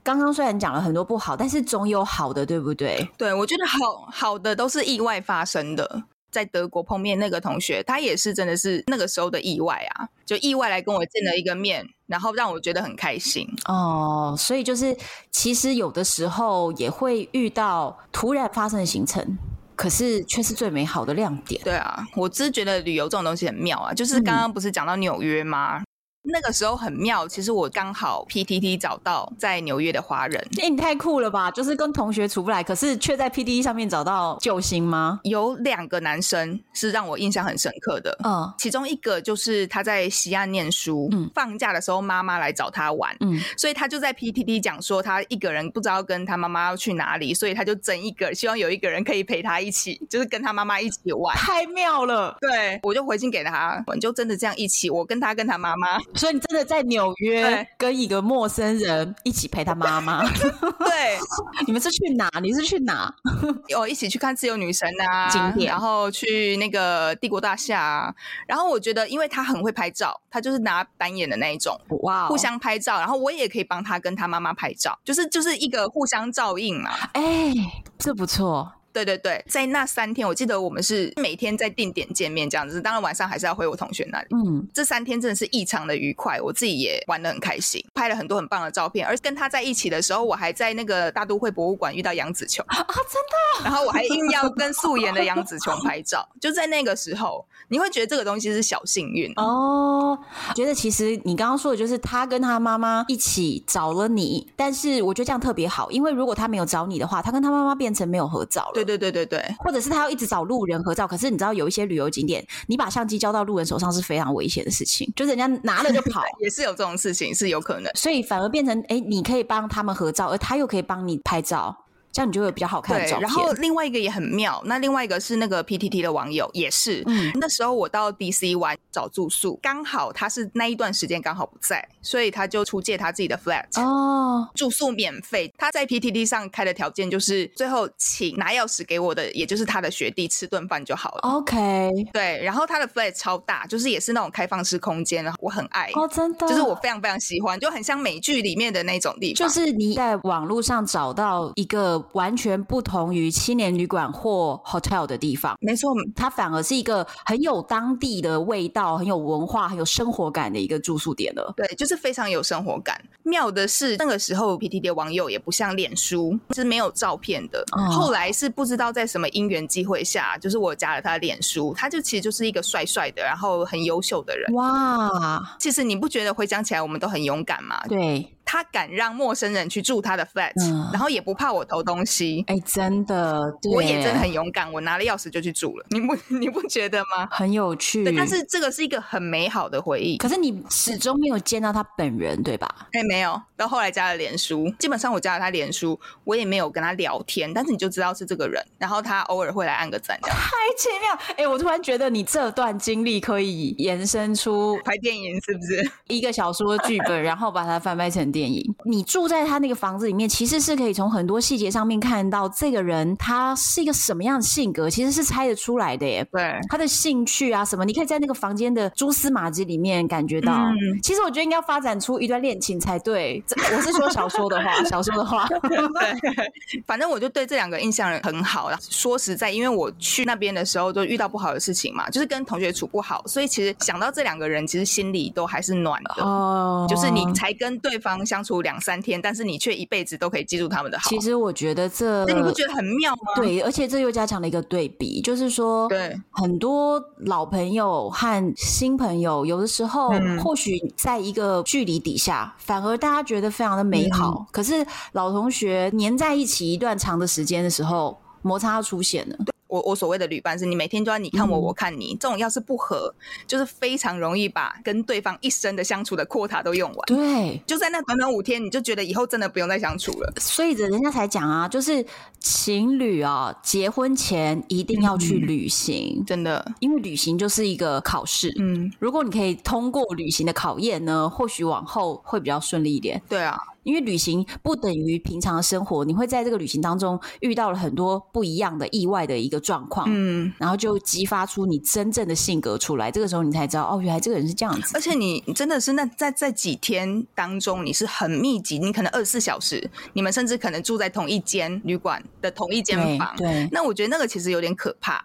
Speaker 1: 刚刚虽然讲了很多不好，但是总有好的，对不对？
Speaker 2: 对，我觉得好好的都是意外发生的。在德国碰面那个同学，他也是真的是那个时候的意外啊，就意外来跟我见了一个面，然后让我觉得很开心
Speaker 1: 哦。所以就是其实有的时候也会遇到突然发生的行程，可是却是最美好的亮点。
Speaker 2: 对啊，我只是觉得旅游这种东西很妙啊，就是刚刚不是讲到纽约吗？嗯那个时候很妙，其实我刚好 PTT 找到在纽约的华人。
Speaker 1: 哎、欸，你太酷了吧！就是跟同学处不来，可是却在 PTT 上面找到救星吗？
Speaker 2: 有两个男生是让我印象很深刻的。嗯，其中一个就是他在西岸念书，嗯，放假的时候妈妈来找他玩，嗯，所以他就在 PTT 讲说他一个人不知道跟他妈妈要去哪里，所以他就整一个，希望有一个人可以陪他一起，就是跟他妈妈一起玩。
Speaker 1: 太妙了！
Speaker 2: 对，我就回信给他，我就真的这样一起，我跟他跟他妈妈。
Speaker 1: 所以你真的在纽约跟一个陌生人一起陪他妈妈？
Speaker 2: 对，
Speaker 1: 你们是去哪？你是去哪？
Speaker 2: 我一起去看自由女神啊，景点，然后去那个帝国大厦啊。然后我觉得，因为他很会拍照，他就是拿单眼的那一种，哇，互相拍照。然后我也可以帮他跟他妈妈拍照，就是就是一个互相照应嘛。
Speaker 1: 哎，这不错。
Speaker 2: 对对对，在那三天，我记得我们是每天在定点见面这样子。当然晚上还是要回我同学那里。嗯，这三天真的是异常的愉快，我自己也玩的很开心，拍了很多很棒的照片。而跟他在一起的时候，我还在那个大都会博物馆遇到杨紫琼啊，真的。然后我还硬要跟素颜的杨紫琼拍照，就在那个时候，你会觉得这个东西是小幸运
Speaker 1: 哦。觉得其实你刚刚说的就是他跟他妈妈一起找了你，但是我觉得这样特别好，因为如果他没有找你的话，他跟他妈妈变成没有合照了。
Speaker 2: 对对对对对，
Speaker 1: 或者是他要一直找路人合照，可是你知道有一些旅游景点，你把相机交到路人手上是非常危险的事情，就是人家拿了就跑，
Speaker 2: 也是有这种事情，是有可能，
Speaker 1: 所以反而变成哎，你可以帮他们合照，而他又可以帮你拍照。这样你就会比较好看的照片。
Speaker 2: 然后另外一个也很妙，那另外一个是那个 PTT 的网友也是，嗯，那时候我到 DC 玩找住宿，刚好他是那一段时间刚好不在，所以他就出借他自己的 flat 哦，住宿免费。他在 PTT 上开的条件就是最后请拿钥匙给我的，也就是他的学弟吃顿饭就好了。
Speaker 1: OK，
Speaker 2: 对，然后他的 flat 超大，就是也是那种开放式空间，然后我很爱
Speaker 1: 哦，真的，
Speaker 2: 就是我非常非常喜欢，就很像美剧里面的那种地
Speaker 1: 方，就是你在网络上找到一个。完全不同于青年旅馆或 hotel 的地方，
Speaker 2: 没错，
Speaker 1: 它反而是一个很有当地的味道、很有文化、很有生活感的一个住宿点了。
Speaker 2: 对，就是非常有生活感。妙的是，那个时候 PTT 的网友也不像脸书是没有照片的。哦、后来是不知道在什么因缘机会下，就是我加了他的脸书，他就其实就是一个帅帅的，然后很优秀的人。哇，其实你不觉得回想起来我们都很勇敢吗？
Speaker 1: 对。
Speaker 2: 他敢让陌生人去住他的 flat，、嗯、然后也不怕我偷东西。
Speaker 1: 哎，真的，
Speaker 2: 我也真的很勇敢，我拿了钥匙就去住了。你不 你不觉得吗？
Speaker 1: 很有趣。
Speaker 2: 对，但是这个是一个很美好的回忆。
Speaker 1: 可是你始终没有见到他本人，对吧？
Speaker 2: 哎，没有。到后来加了脸书，基本上我加了他脸书，我也没有跟他聊天，但是你就知道是这个人。然后他偶尔会来按个赞，
Speaker 1: 太奇妙！哎，我突然觉得你这段经历可以延伸出
Speaker 2: 拍电影，是不是？
Speaker 1: 一个小说剧本，然后把它翻拍成电影。你住在他那个房子里面，其实是可以从很多细节上面看到这个人他是一个什么样的性格，其实是猜得出来的耶。
Speaker 2: 对，
Speaker 1: 他的兴趣啊什么，你可以在那个房间的蛛丝马迹里面感觉到。嗯、其实我觉得应该要发展出一段恋情才对。我是说小说的话，小说的话。对，
Speaker 2: 反正我就对这两个印象很好。说实在，因为我去那边的时候都遇到不好的事情嘛，就是跟同学处不好，所以其实想到这两个人，其实心里都还是暖的。哦，就是你才跟对方相处两三天，但是你却一辈子都可以记住他们的好。
Speaker 1: 其实我觉得这，
Speaker 2: 那你不觉得很妙吗？
Speaker 1: 对，而且这又加强了一个对比，就是说，
Speaker 2: 对
Speaker 1: 很多老朋友和新朋友，有的时候或许在一个距离底下，反而大家觉得非常的美好。可是老同学粘在一起一段长的时间的时候，摩擦出现了。
Speaker 2: 我我所谓的旅伴是你每天都要你看我，我看你，嗯、这种要是不合，就是非常容易把跟对方一生的相处的 quota 都用完。
Speaker 1: 对，
Speaker 2: 就在那短短五天，你就觉得以后真的不用再相处了。
Speaker 1: 所以人家才讲啊，就是情侣啊，结婚前一定要去旅行，
Speaker 2: 嗯、真的，
Speaker 1: 因为旅行就是一个考试。嗯，如果你可以通过旅行的考验呢，或许往后会比较顺利一点。
Speaker 2: 对啊。
Speaker 1: 因为旅行不等于平常的生活，你会在这个旅行当中遇到了很多不一样的意外的一个状况，嗯，然后就激发出你真正的性格出来。这个时候你才知道，哦，原来这个人是这样子。
Speaker 2: 而且你真的是那在在几天当中，你是很密集，你可能二十四小时，你们甚至可能住在同一间旅馆的同一间房。
Speaker 1: 对，对，
Speaker 2: 那我觉得那个其实有点可怕。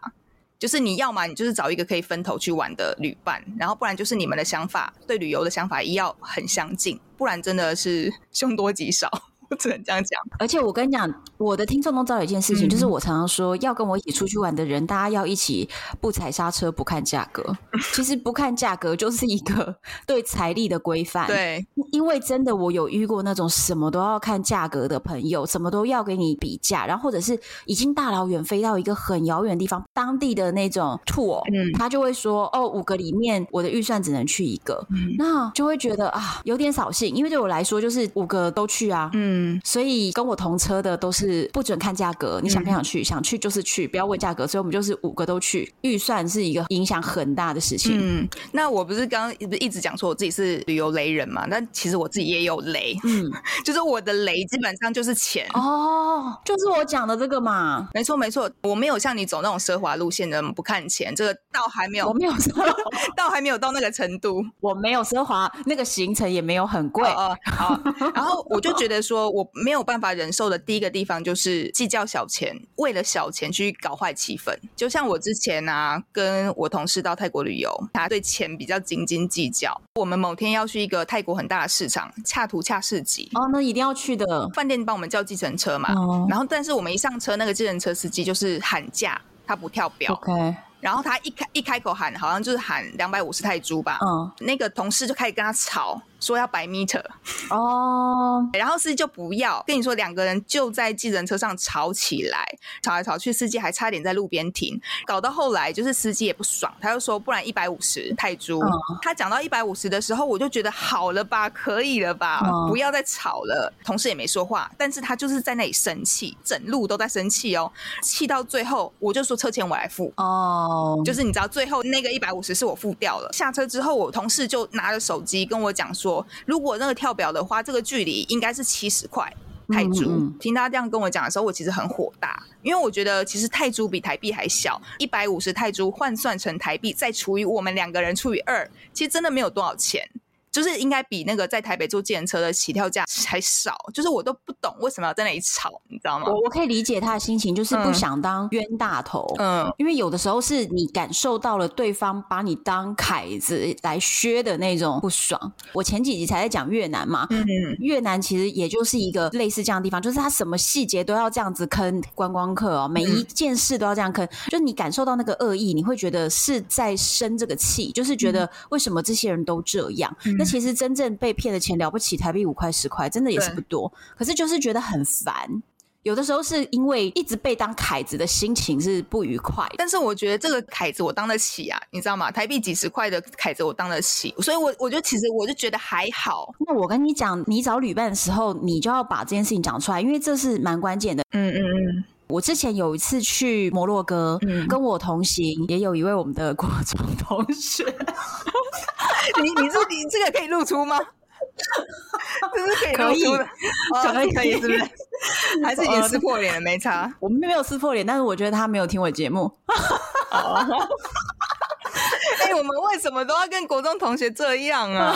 Speaker 2: 就是你要嘛，你就是找一个可以分头去玩的旅伴，然后不然就是你们的想法对旅游的想法一要很相近，不然真的是凶多吉少。我 只能这样讲，
Speaker 1: 而且我跟你讲，我的听众都知道一件事情，嗯、就是我常常说，要跟我一起出去玩的人，大家要一起不踩刹车，不看价格。其实不看价格就是一个对财力的规范。
Speaker 2: 对，
Speaker 1: 因为真的我有遇过那种什么都要看价格的朋友，什么都要给你比价，然后或者是已经大老远飞到一个很遥远的地方，当地的那种 tour，嗯，他就会说，哦，五个里面我的预算只能去一个，嗯，那就会觉得啊，有点扫兴，因为对我来说就是五个都去啊，嗯。嗯，所以跟我同车的都是不准看价格，你想不想去？嗯、想去就是去，不要问价格。所以我们就是五个都去，预算是一个影响很大的事情。
Speaker 2: 嗯，那我不是刚刚一直讲说我自己是旅游雷人嘛？那其实我自己也有雷，嗯，就是我的雷基本上就是钱
Speaker 1: 哦，就是我讲的这个嘛。
Speaker 2: 没错没错，我没有像你走那种奢华路线的，不看钱，这个倒还没有，
Speaker 1: 我没有奢华，
Speaker 2: 倒还没有到那个程度，
Speaker 1: 我没有奢华，那个行程也没有很贵
Speaker 2: 哦，哦。好，然后我就觉得说。我没有办法忍受的第一个地方就是计较小钱，为了小钱去搞坏气氛。就像我之前啊，跟我同事到泰国旅游，他对钱比较斤斤计较。我们某天要去一个泰国很大的市场，恰图恰市集
Speaker 1: 哦，那一定要去的。
Speaker 2: 饭店帮我们叫计程车嘛，哦、然后但是我们一上车，那个计程车司机就是喊价，他不跳表。
Speaker 1: OK。
Speaker 2: 然后他一开一开口喊，好像就是喊两百五十泰铢吧。嗯，那个同事就开始跟他吵。说要百 meter 哦，然后司机就不要跟你说，两个人就在计程车上吵起来，吵来吵去，司机还差点在路边停，搞到后来就是司机也不爽，他就说不然一百五十泰铢。嗯、他讲到一百五十的时候，我就觉得好了吧，可以了吧，嗯、不要再吵了。同事也没说话，但是他就是在那里生气，整路都在生气哦，气到最后我就说车钱我来付哦，就是你知道最后那个一百五十是我付掉了。下车之后，我同事就拿着手机跟我讲说。如果那个跳表的话，这个距离应该是七十块泰铢。嗯嗯，听他这样跟我讲的时候，我其实很火大，因为我觉得其实泰铢比台币还小，一百五十泰铢换算成台币，再除以我们两个人除以二，其实真的没有多少钱。就是应该比那个在台北坐计程车的起跳价还少，就是我都不懂为什么要在那里吵，你知道吗？
Speaker 1: 我 我可以理解他的心情，就是不想当冤大头，嗯，因为有的时候是你感受到了对方把你当凯子来削的那种不爽。我前几集才在讲越南嘛，嗯，越南其实也就是一个类似这样的地方，就是他什么细节都要这样子坑观光客哦，每一件事都要这样坑，就是你感受到那个恶意，你会觉得是在生这个气，就是觉得为什么这些人都这样。那其实真正被骗的钱了不起，台币五块十块，真的也是不多。可是就是觉得很烦。有的时候是因为一直被当凯子的心情是不愉快，
Speaker 2: 但是我觉得这个凯子我当得起啊，你知道吗？台币几十块的凯子我当得起，所以我我觉得其实我就觉得还好。
Speaker 1: 那我跟你讲，你找旅伴的时候，你就要把这件事情讲出来，因为这是蛮关键的。
Speaker 2: 嗯嗯嗯。
Speaker 1: 我之前有一次去摩洛哥，嗯、跟我同行也有一位我们的国中同学。
Speaker 2: 你你这你这个可以露出吗？这是可以露出的，可以 可以，是不是？还是已经撕破脸了？没差，
Speaker 1: 我们没有撕破脸，但是我觉得他没有听我节目。
Speaker 2: 哎、欸，我们为什么都要跟国中同学这样啊？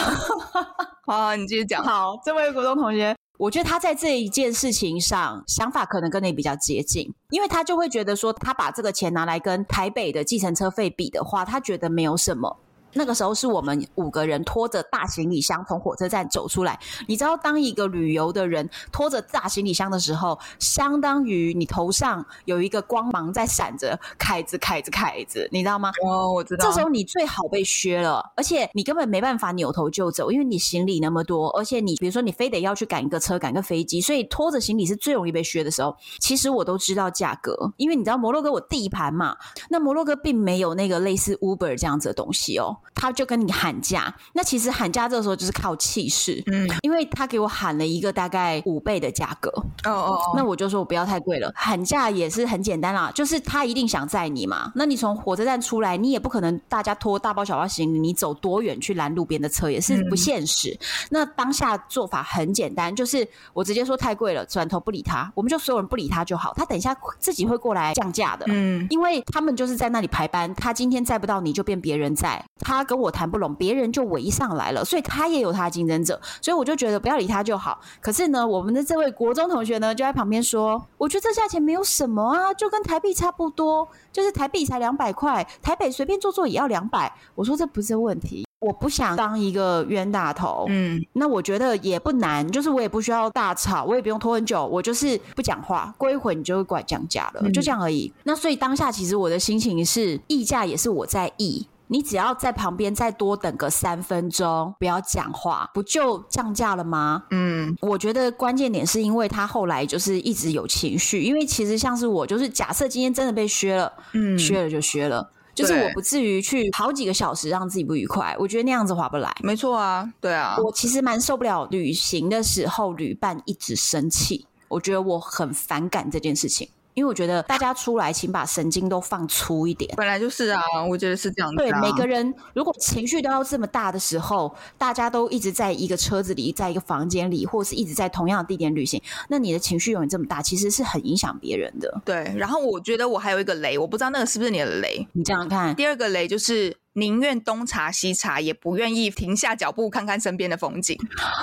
Speaker 2: 好，你继续讲。
Speaker 1: 好，这位国中同学，我觉得他在这一件事情上想法可能跟你比较接近，因为他就会觉得说，他把这个钱拿来跟台北的计程车费比的话，他觉得没有什么。那个时候是我们五个人拖着大行李箱从火车站走出来。你知道，当一个旅游的人拖着大行李箱的时候，相当于你头上有一个光芒在闪着，凯子，凯子，凯子，你知道吗？
Speaker 2: 哦，我知道。
Speaker 1: 这时候你最好被削了，而且你根本没办法扭头就走，因为你行李那么多，而且你比如说你非得要去赶一个车，赶个飞机，所以拖着行李是最容易被削的时候。其实我都知道价格，因为你知道摩洛哥我地盘嘛，那摩洛哥并没有那个类似 Uber 这样子的东西哦。他就跟你喊价，那其实喊价这个时候就是靠气势，嗯，因为他给我喊了一个大概五倍的价格，
Speaker 2: 哦哦哦，
Speaker 1: 那我就说我不要太贵了。喊价也是很简单啦，就是他一定想载你嘛，那你从火车站出来，你也不可能大家拖大包小包行李，你走多远去拦路边的车也是不现实。嗯、那当下做法很简单，就是我直接说太贵了，转头不理他，我们就所有人不理他就好，他等一下自己会过来降价的，嗯，因为他们就是在那里排班，他今天载不到你就变别人载，他跟我谈不拢，别人就围上来了，所以他也有他的竞争者，所以我就觉得不要理他就好。可是呢，我们的这位国中同学呢，就在旁边说：“我觉得这价钱没有什么啊，就跟台币差不多，就是台币才两百块，台北随便坐坐也要两百。”我说这不是问题，我不想当一个冤大头。嗯，那我觉得也不难，就是我也不需要大吵，我也不用拖很久，我就是不讲话，过一会你就会过来降价了，嗯、就这样而已。那所以当下其实我的心情是溢价也是我在议。你只要在旁边再多等个三分钟，不要讲话，不就降价了吗？嗯，我觉得关键点是因为他后来就是一直有情绪，因为其实像是我，就是假设今天真的被削了，嗯，削了就削了，就是我不至于去好几个小时让自己不愉快，我觉得那样子划不来。
Speaker 2: 没错啊，对啊，
Speaker 1: 我其实蛮受不了旅行的时候旅伴一直生气，我觉得我很反感这件事情。因为我觉得大家出来，请把神经都放粗一点。
Speaker 2: 本来就是啊，我觉得是这样子啊。
Speaker 1: 对，每个人如果情绪都要这么大的时候，大家都一直在一个车子里，在一个房间里，或是一直在同样的地点旅行，那你的情绪永远这么大，其实是很影响别人的。
Speaker 2: 对，然后我觉得我还有一个雷，我不知道那个是不是你的雷。
Speaker 1: 你这样看，
Speaker 2: 第二个雷就是。宁愿东查西查，也不愿意停下脚步看看身边的风景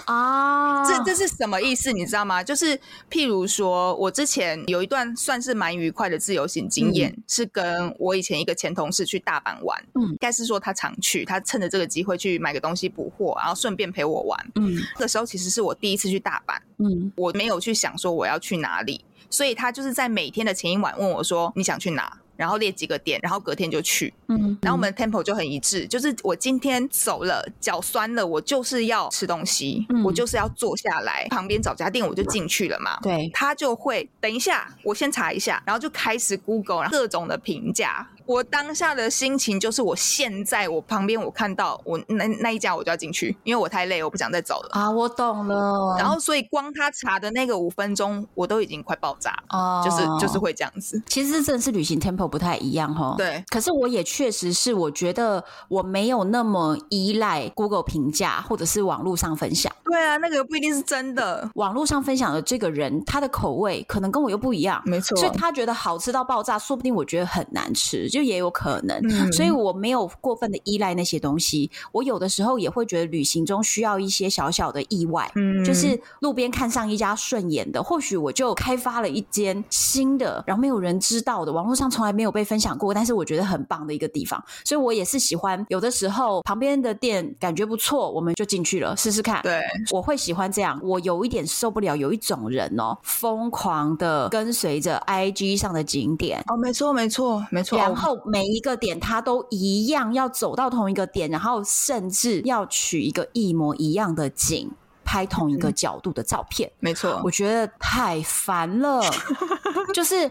Speaker 2: 啊！这这是什么意思？你知道吗？就是譬如说，我之前有一段算是蛮愉快的自由行经验，嗯、是跟我以前一个前同事去大阪玩。嗯，应该是说他常去，他趁着这个机会去买个东西补货，然后顺便陪我玩。嗯，那个时候其实是我第一次去大阪。嗯，我没有去想说我要去哪里，所以他就是在每天的前一晚问我说：“你想去哪？”然后列几个点，然后隔天就去。嗯，嗯，然后我们的 tempo 就很一致，就是我今天走了，脚酸了，我就是要吃东西，嗯、我就是要坐下来，旁边找家店我就进去了嘛。
Speaker 1: 对，
Speaker 2: 他就会等一下，我先查一下，然后就开始 Google 各种的评价。我当下的心情就是，我现在我旁边我看到我那那一家我就要进去，因为我太累，我不想再走了
Speaker 1: 啊。我懂了。
Speaker 2: 然后所以光他查的那个五分钟，我都已经快爆炸哦，就是就是会这样子。
Speaker 1: 其实真的是旅行 tempo 不太一样哈。
Speaker 2: 对。
Speaker 1: 可是我也确实是，我觉得我没有那么依赖 Google 评价或者是网络上分享。
Speaker 2: 对啊，那个不一定是真的。
Speaker 1: 网络上分享的这个人，他的口味可能跟我又不一样。
Speaker 2: 没错。
Speaker 1: 所以他觉得好吃到爆炸，说不定我觉得很难吃。就也有可能，嗯、所以我没有过分的依赖那些东西。我有的时候也会觉得旅行中需要一些小小的意外，嗯，就是路边看上一家顺眼的，或许我就开发了一间新的，然后没有人知道的，网络上从来没有被分享过，但是我觉得很棒的一个地方。所以我也是喜欢有的时候旁边的店感觉不错，我们就进去了试试看。
Speaker 2: 对，
Speaker 1: 我会喜欢这样。我有一点受不了，有一种人哦，疯狂的跟随着 IG 上的景点。
Speaker 2: 哦，没错，没错，没错。
Speaker 1: 然后后每一个点它都一样，要走到同一个点，然后甚至要取一个一模一样的景，拍同一个角度的照片。
Speaker 2: 没错，
Speaker 1: 我觉得太烦了，就是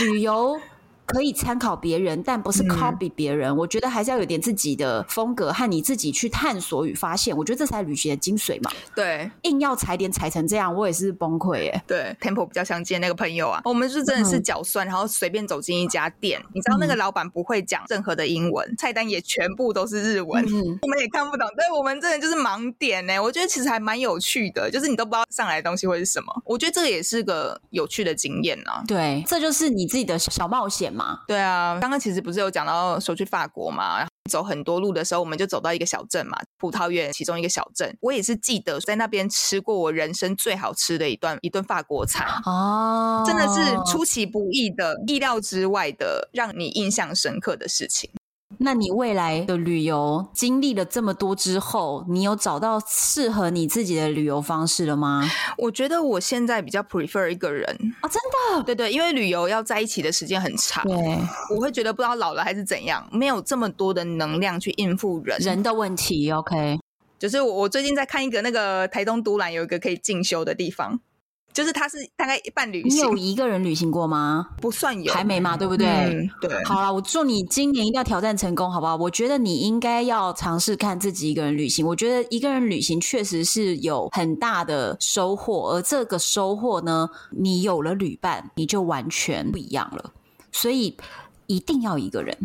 Speaker 1: 旅游。可以参考别人，但不是 copy 别人。嗯。我觉得还是要有点自己的风格和你自己去探索与发现。我觉得这才是旅行的精髓嘛。
Speaker 2: 对，
Speaker 1: 硬要踩点踩成这样，我也是崩溃耶。
Speaker 2: 对，Temple 比较想见那个朋友啊，我们是真的是脚酸，然后随便走进一家店，你知道那个老板不会讲任何的英文，菜单也全部都是日文，嗯，我们也看不懂。对，我们真的就是盲点呢。我觉得其实还蛮有趣的，就是你都不知道上来的东西会是什么。我觉得这个也是个有趣的经验啊。
Speaker 1: 对，这就是你自己的小冒险嘛。
Speaker 2: 对啊。刚刚其实不是有讲到说去法国嘛，走很多路的时候，我们就走到一个小镇嘛，葡萄园其中一个小镇。我也是记得在那边吃过我人生最好吃的一顿一顿法国菜哦，真的是出其不意的、意料之外的，让你印象深刻的事情。
Speaker 1: 那你未来的旅游经历了这么多之后，你有找到适合你自己的旅游方式了吗？
Speaker 2: 我觉得我现在比较 prefer 一个人
Speaker 1: 啊，真的，
Speaker 2: 对对，因为旅游要在一起的时间很长，
Speaker 1: 对，
Speaker 2: 我会觉得不知道老了还是怎样，没有这么多的能量去应付人
Speaker 1: 人的问题。OK，
Speaker 2: 就是我我最近在看一个那个台东都兰有一个可以进修的地方。就是他是大概一半旅行，
Speaker 1: 你有一个人旅行过吗？
Speaker 2: 不算有，
Speaker 1: 还没嘛，对不对？
Speaker 2: 嗯、对。
Speaker 1: 好了，我祝你今年一定要挑战成功，好不好？我觉得你应该要尝试看自己一个人旅行。我觉得一个人旅行确实是有很大的收获，而这个收获呢，你有了旅伴，你就完全不一样了。所以一定要一个人。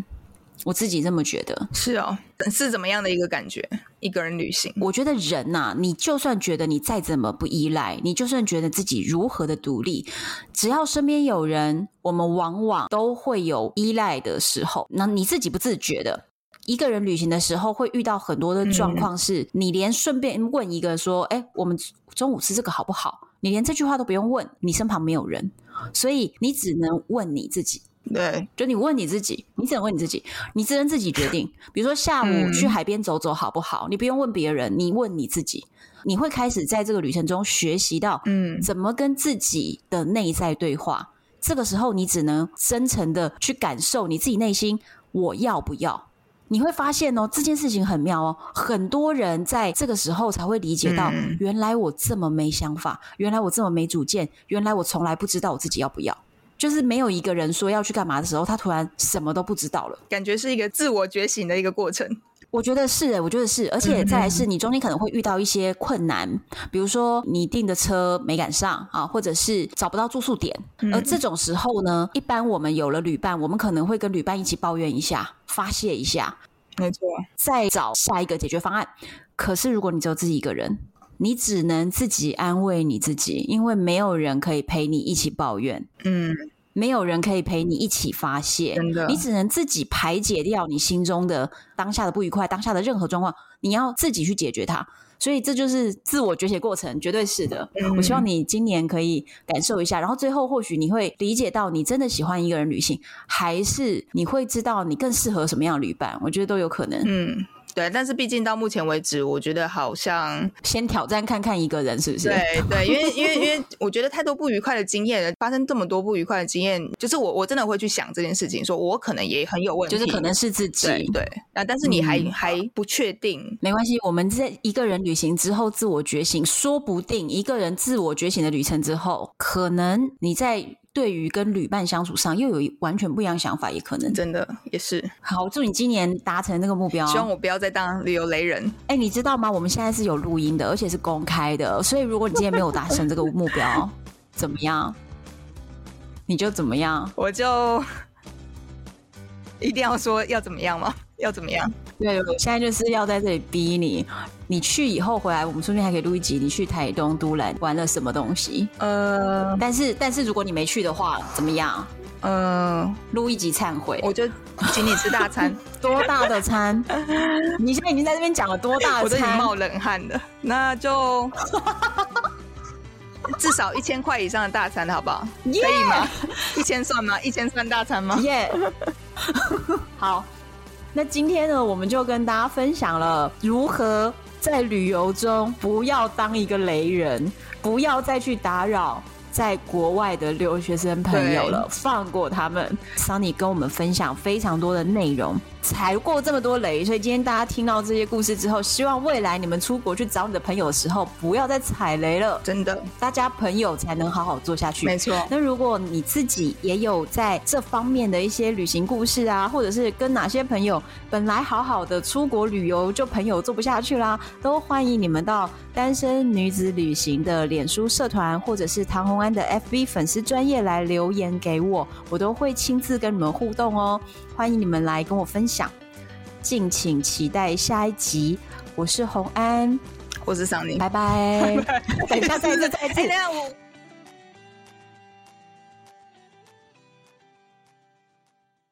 Speaker 1: 我自己这么觉得，
Speaker 2: 是哦，是怎么样的一个感觉？一个人旅行，
Speaker 1: 我觉得人呐、啊，你就算觉得你再怎么不依赖，你就算觉得自己如何的独立，只要身边有人，我们往往都会有依赖的时候。那你自己不自觉的，一个人旅行的时候，会遇到很多的状况，是你连顺便问一个说：“哎、嗯，我们中午吃这个好不好？”你连这句话都不用问，你身旁没有人，所以你只能问你自己。
Speaker 2: 对，
Speaker 1: 就你问你自己，你只能问你自己，你只能自己决定。比如说下午去海边走走好不好？嗯、你不用问别人，你问你自己。你会开始在这个旅程中学习到，嗯，怎么跟自己的内在对话。嗯、这个时候，你只能真诚的去感受你自己内心，我要不要？你会发现哦，这件事情很妙哦。很多人在这个时候才会理解到，嗯、原来我这么没想法，原来我这么没主见，原来我从来不知道我自己要不要。就是没有一个人说要去干嘛的时候，他突然什么都不知道了，
Speaker 2: 感觉是一个自我觉醒的一个过程。
Speaker 1: 我觉得是、欸，我觉得是，而且再来是你中间可能会遇到一些困难，嗯、比如说你订的车没赶上啊，或者是找不到住宿点。嗯、而这种时候呢，一般我们有了旅伴，我们可能会跟旅伴一起抱怨一下，发泄一下，
Speaker 2: 没错，
Speaker 1: 再找下一个解决方案。可是如果你只有自己一个人，你只能自己安慰你自己，因为没有人可以陪你一起抱怨。嗯。没有人可以陪你一起发泄，
Speaker 2: 真的，
Speaker 1: 你只能自己排解掉你心中的当下的不愉快，当下的任何状况，你要自己去解决它。所以这就是自我觉醒过程，绝对是的。嗯。我希望你今年可以感受一下，然后最后或许你会理解到，你真的喜欢一个人旅行，还是你会知道你更适合什么样的旅伴？我觉得都有可能。
Speaker 2: 嗯。对，但是毕竟到目前为止，我觉得好像
Speaker 1: 先挑战看看一个人是不是？
Speaker 2: 对对，因为因为因为我觉得太多不愉快的经验了，发生这么多不愉快的经验，就是我我真的会去想这件事情，说我可能也很有问题，
Speaker 1: 就是可能是自己。
Speaker 2: 对对，那但是你还、嗯、还不确定，
Speaker 1: 没关系，我们在一个人旅行之后自我觉醒，说不定一个人自我觉醒的旅程之后，可能你在。对于跟旅伴相处上，又有完全不一样想法，也可能
Speaker 2: 真的也是。
Speaker 1: 好，祝你今年达成那个目标。
Speaker 2: 希望我不要再当旅游雷人。
Speaker 1: 哎，你知道吗？我们现在是有录音的，而且是公开的。所以如果你今天没有达成这个目标，怎么样？你就怎么样？
Speaker 2: 我就 一定要说要怎么样吗？要怎么样？
Speaker 1: 对，我现在就是要在这里逼你。你去以后回来，我们顺便还可以录一集。你去台东都兰玩了什么东西？呃，但是但是如果你没去的话，怎么样？嗯，录一集忏悔，
Speaker 2: 我就请你吃大餐。
Speaker 1: 多大的餐？你现在已经在这边讲了多大的餐？
Speaker 2: 我都已经冒冷汗了。那就 至少一千块以上的大餐，好不好？Yeah! 可以吗？一千算吗？一千算大餐吗？
Speaker 1: 耶、yeah. 好。那今天呢，我们就跟大家分享了如何在旅游中不要当一个雷人，不要再去打扰在国外的留学生朋友了，放过他们。Sunny 跟我们分享非常多的内容，踩过这么多雷，所以今天大家听到这些故事之后，希望未来你们出国去找你的朋友的时候，不要再踩雷了。
Speaker 2: 真的，
Speaker 1: 大家朋友才能好好做下去。
Speaker 2: 没错。
Speaker 1: 那如果你自己也有在这方面的一些旅行故事啊，或者是跟哪些朋友本来好好的出国旅游，就朋友做不下去啦，都欢迎你们到单身女子旅行的脸书社团，或者是唐红安的 FB 粉丝专业来留言给我，我都会亲自跟你们互动哦。欢迎你们来跟我分享，敬请期待下一集。我是红安，
Speaker 2: 我是 Sunny，
Speaker 1: 拜拜。
Speaker 2: 等一下，再一次，再一次。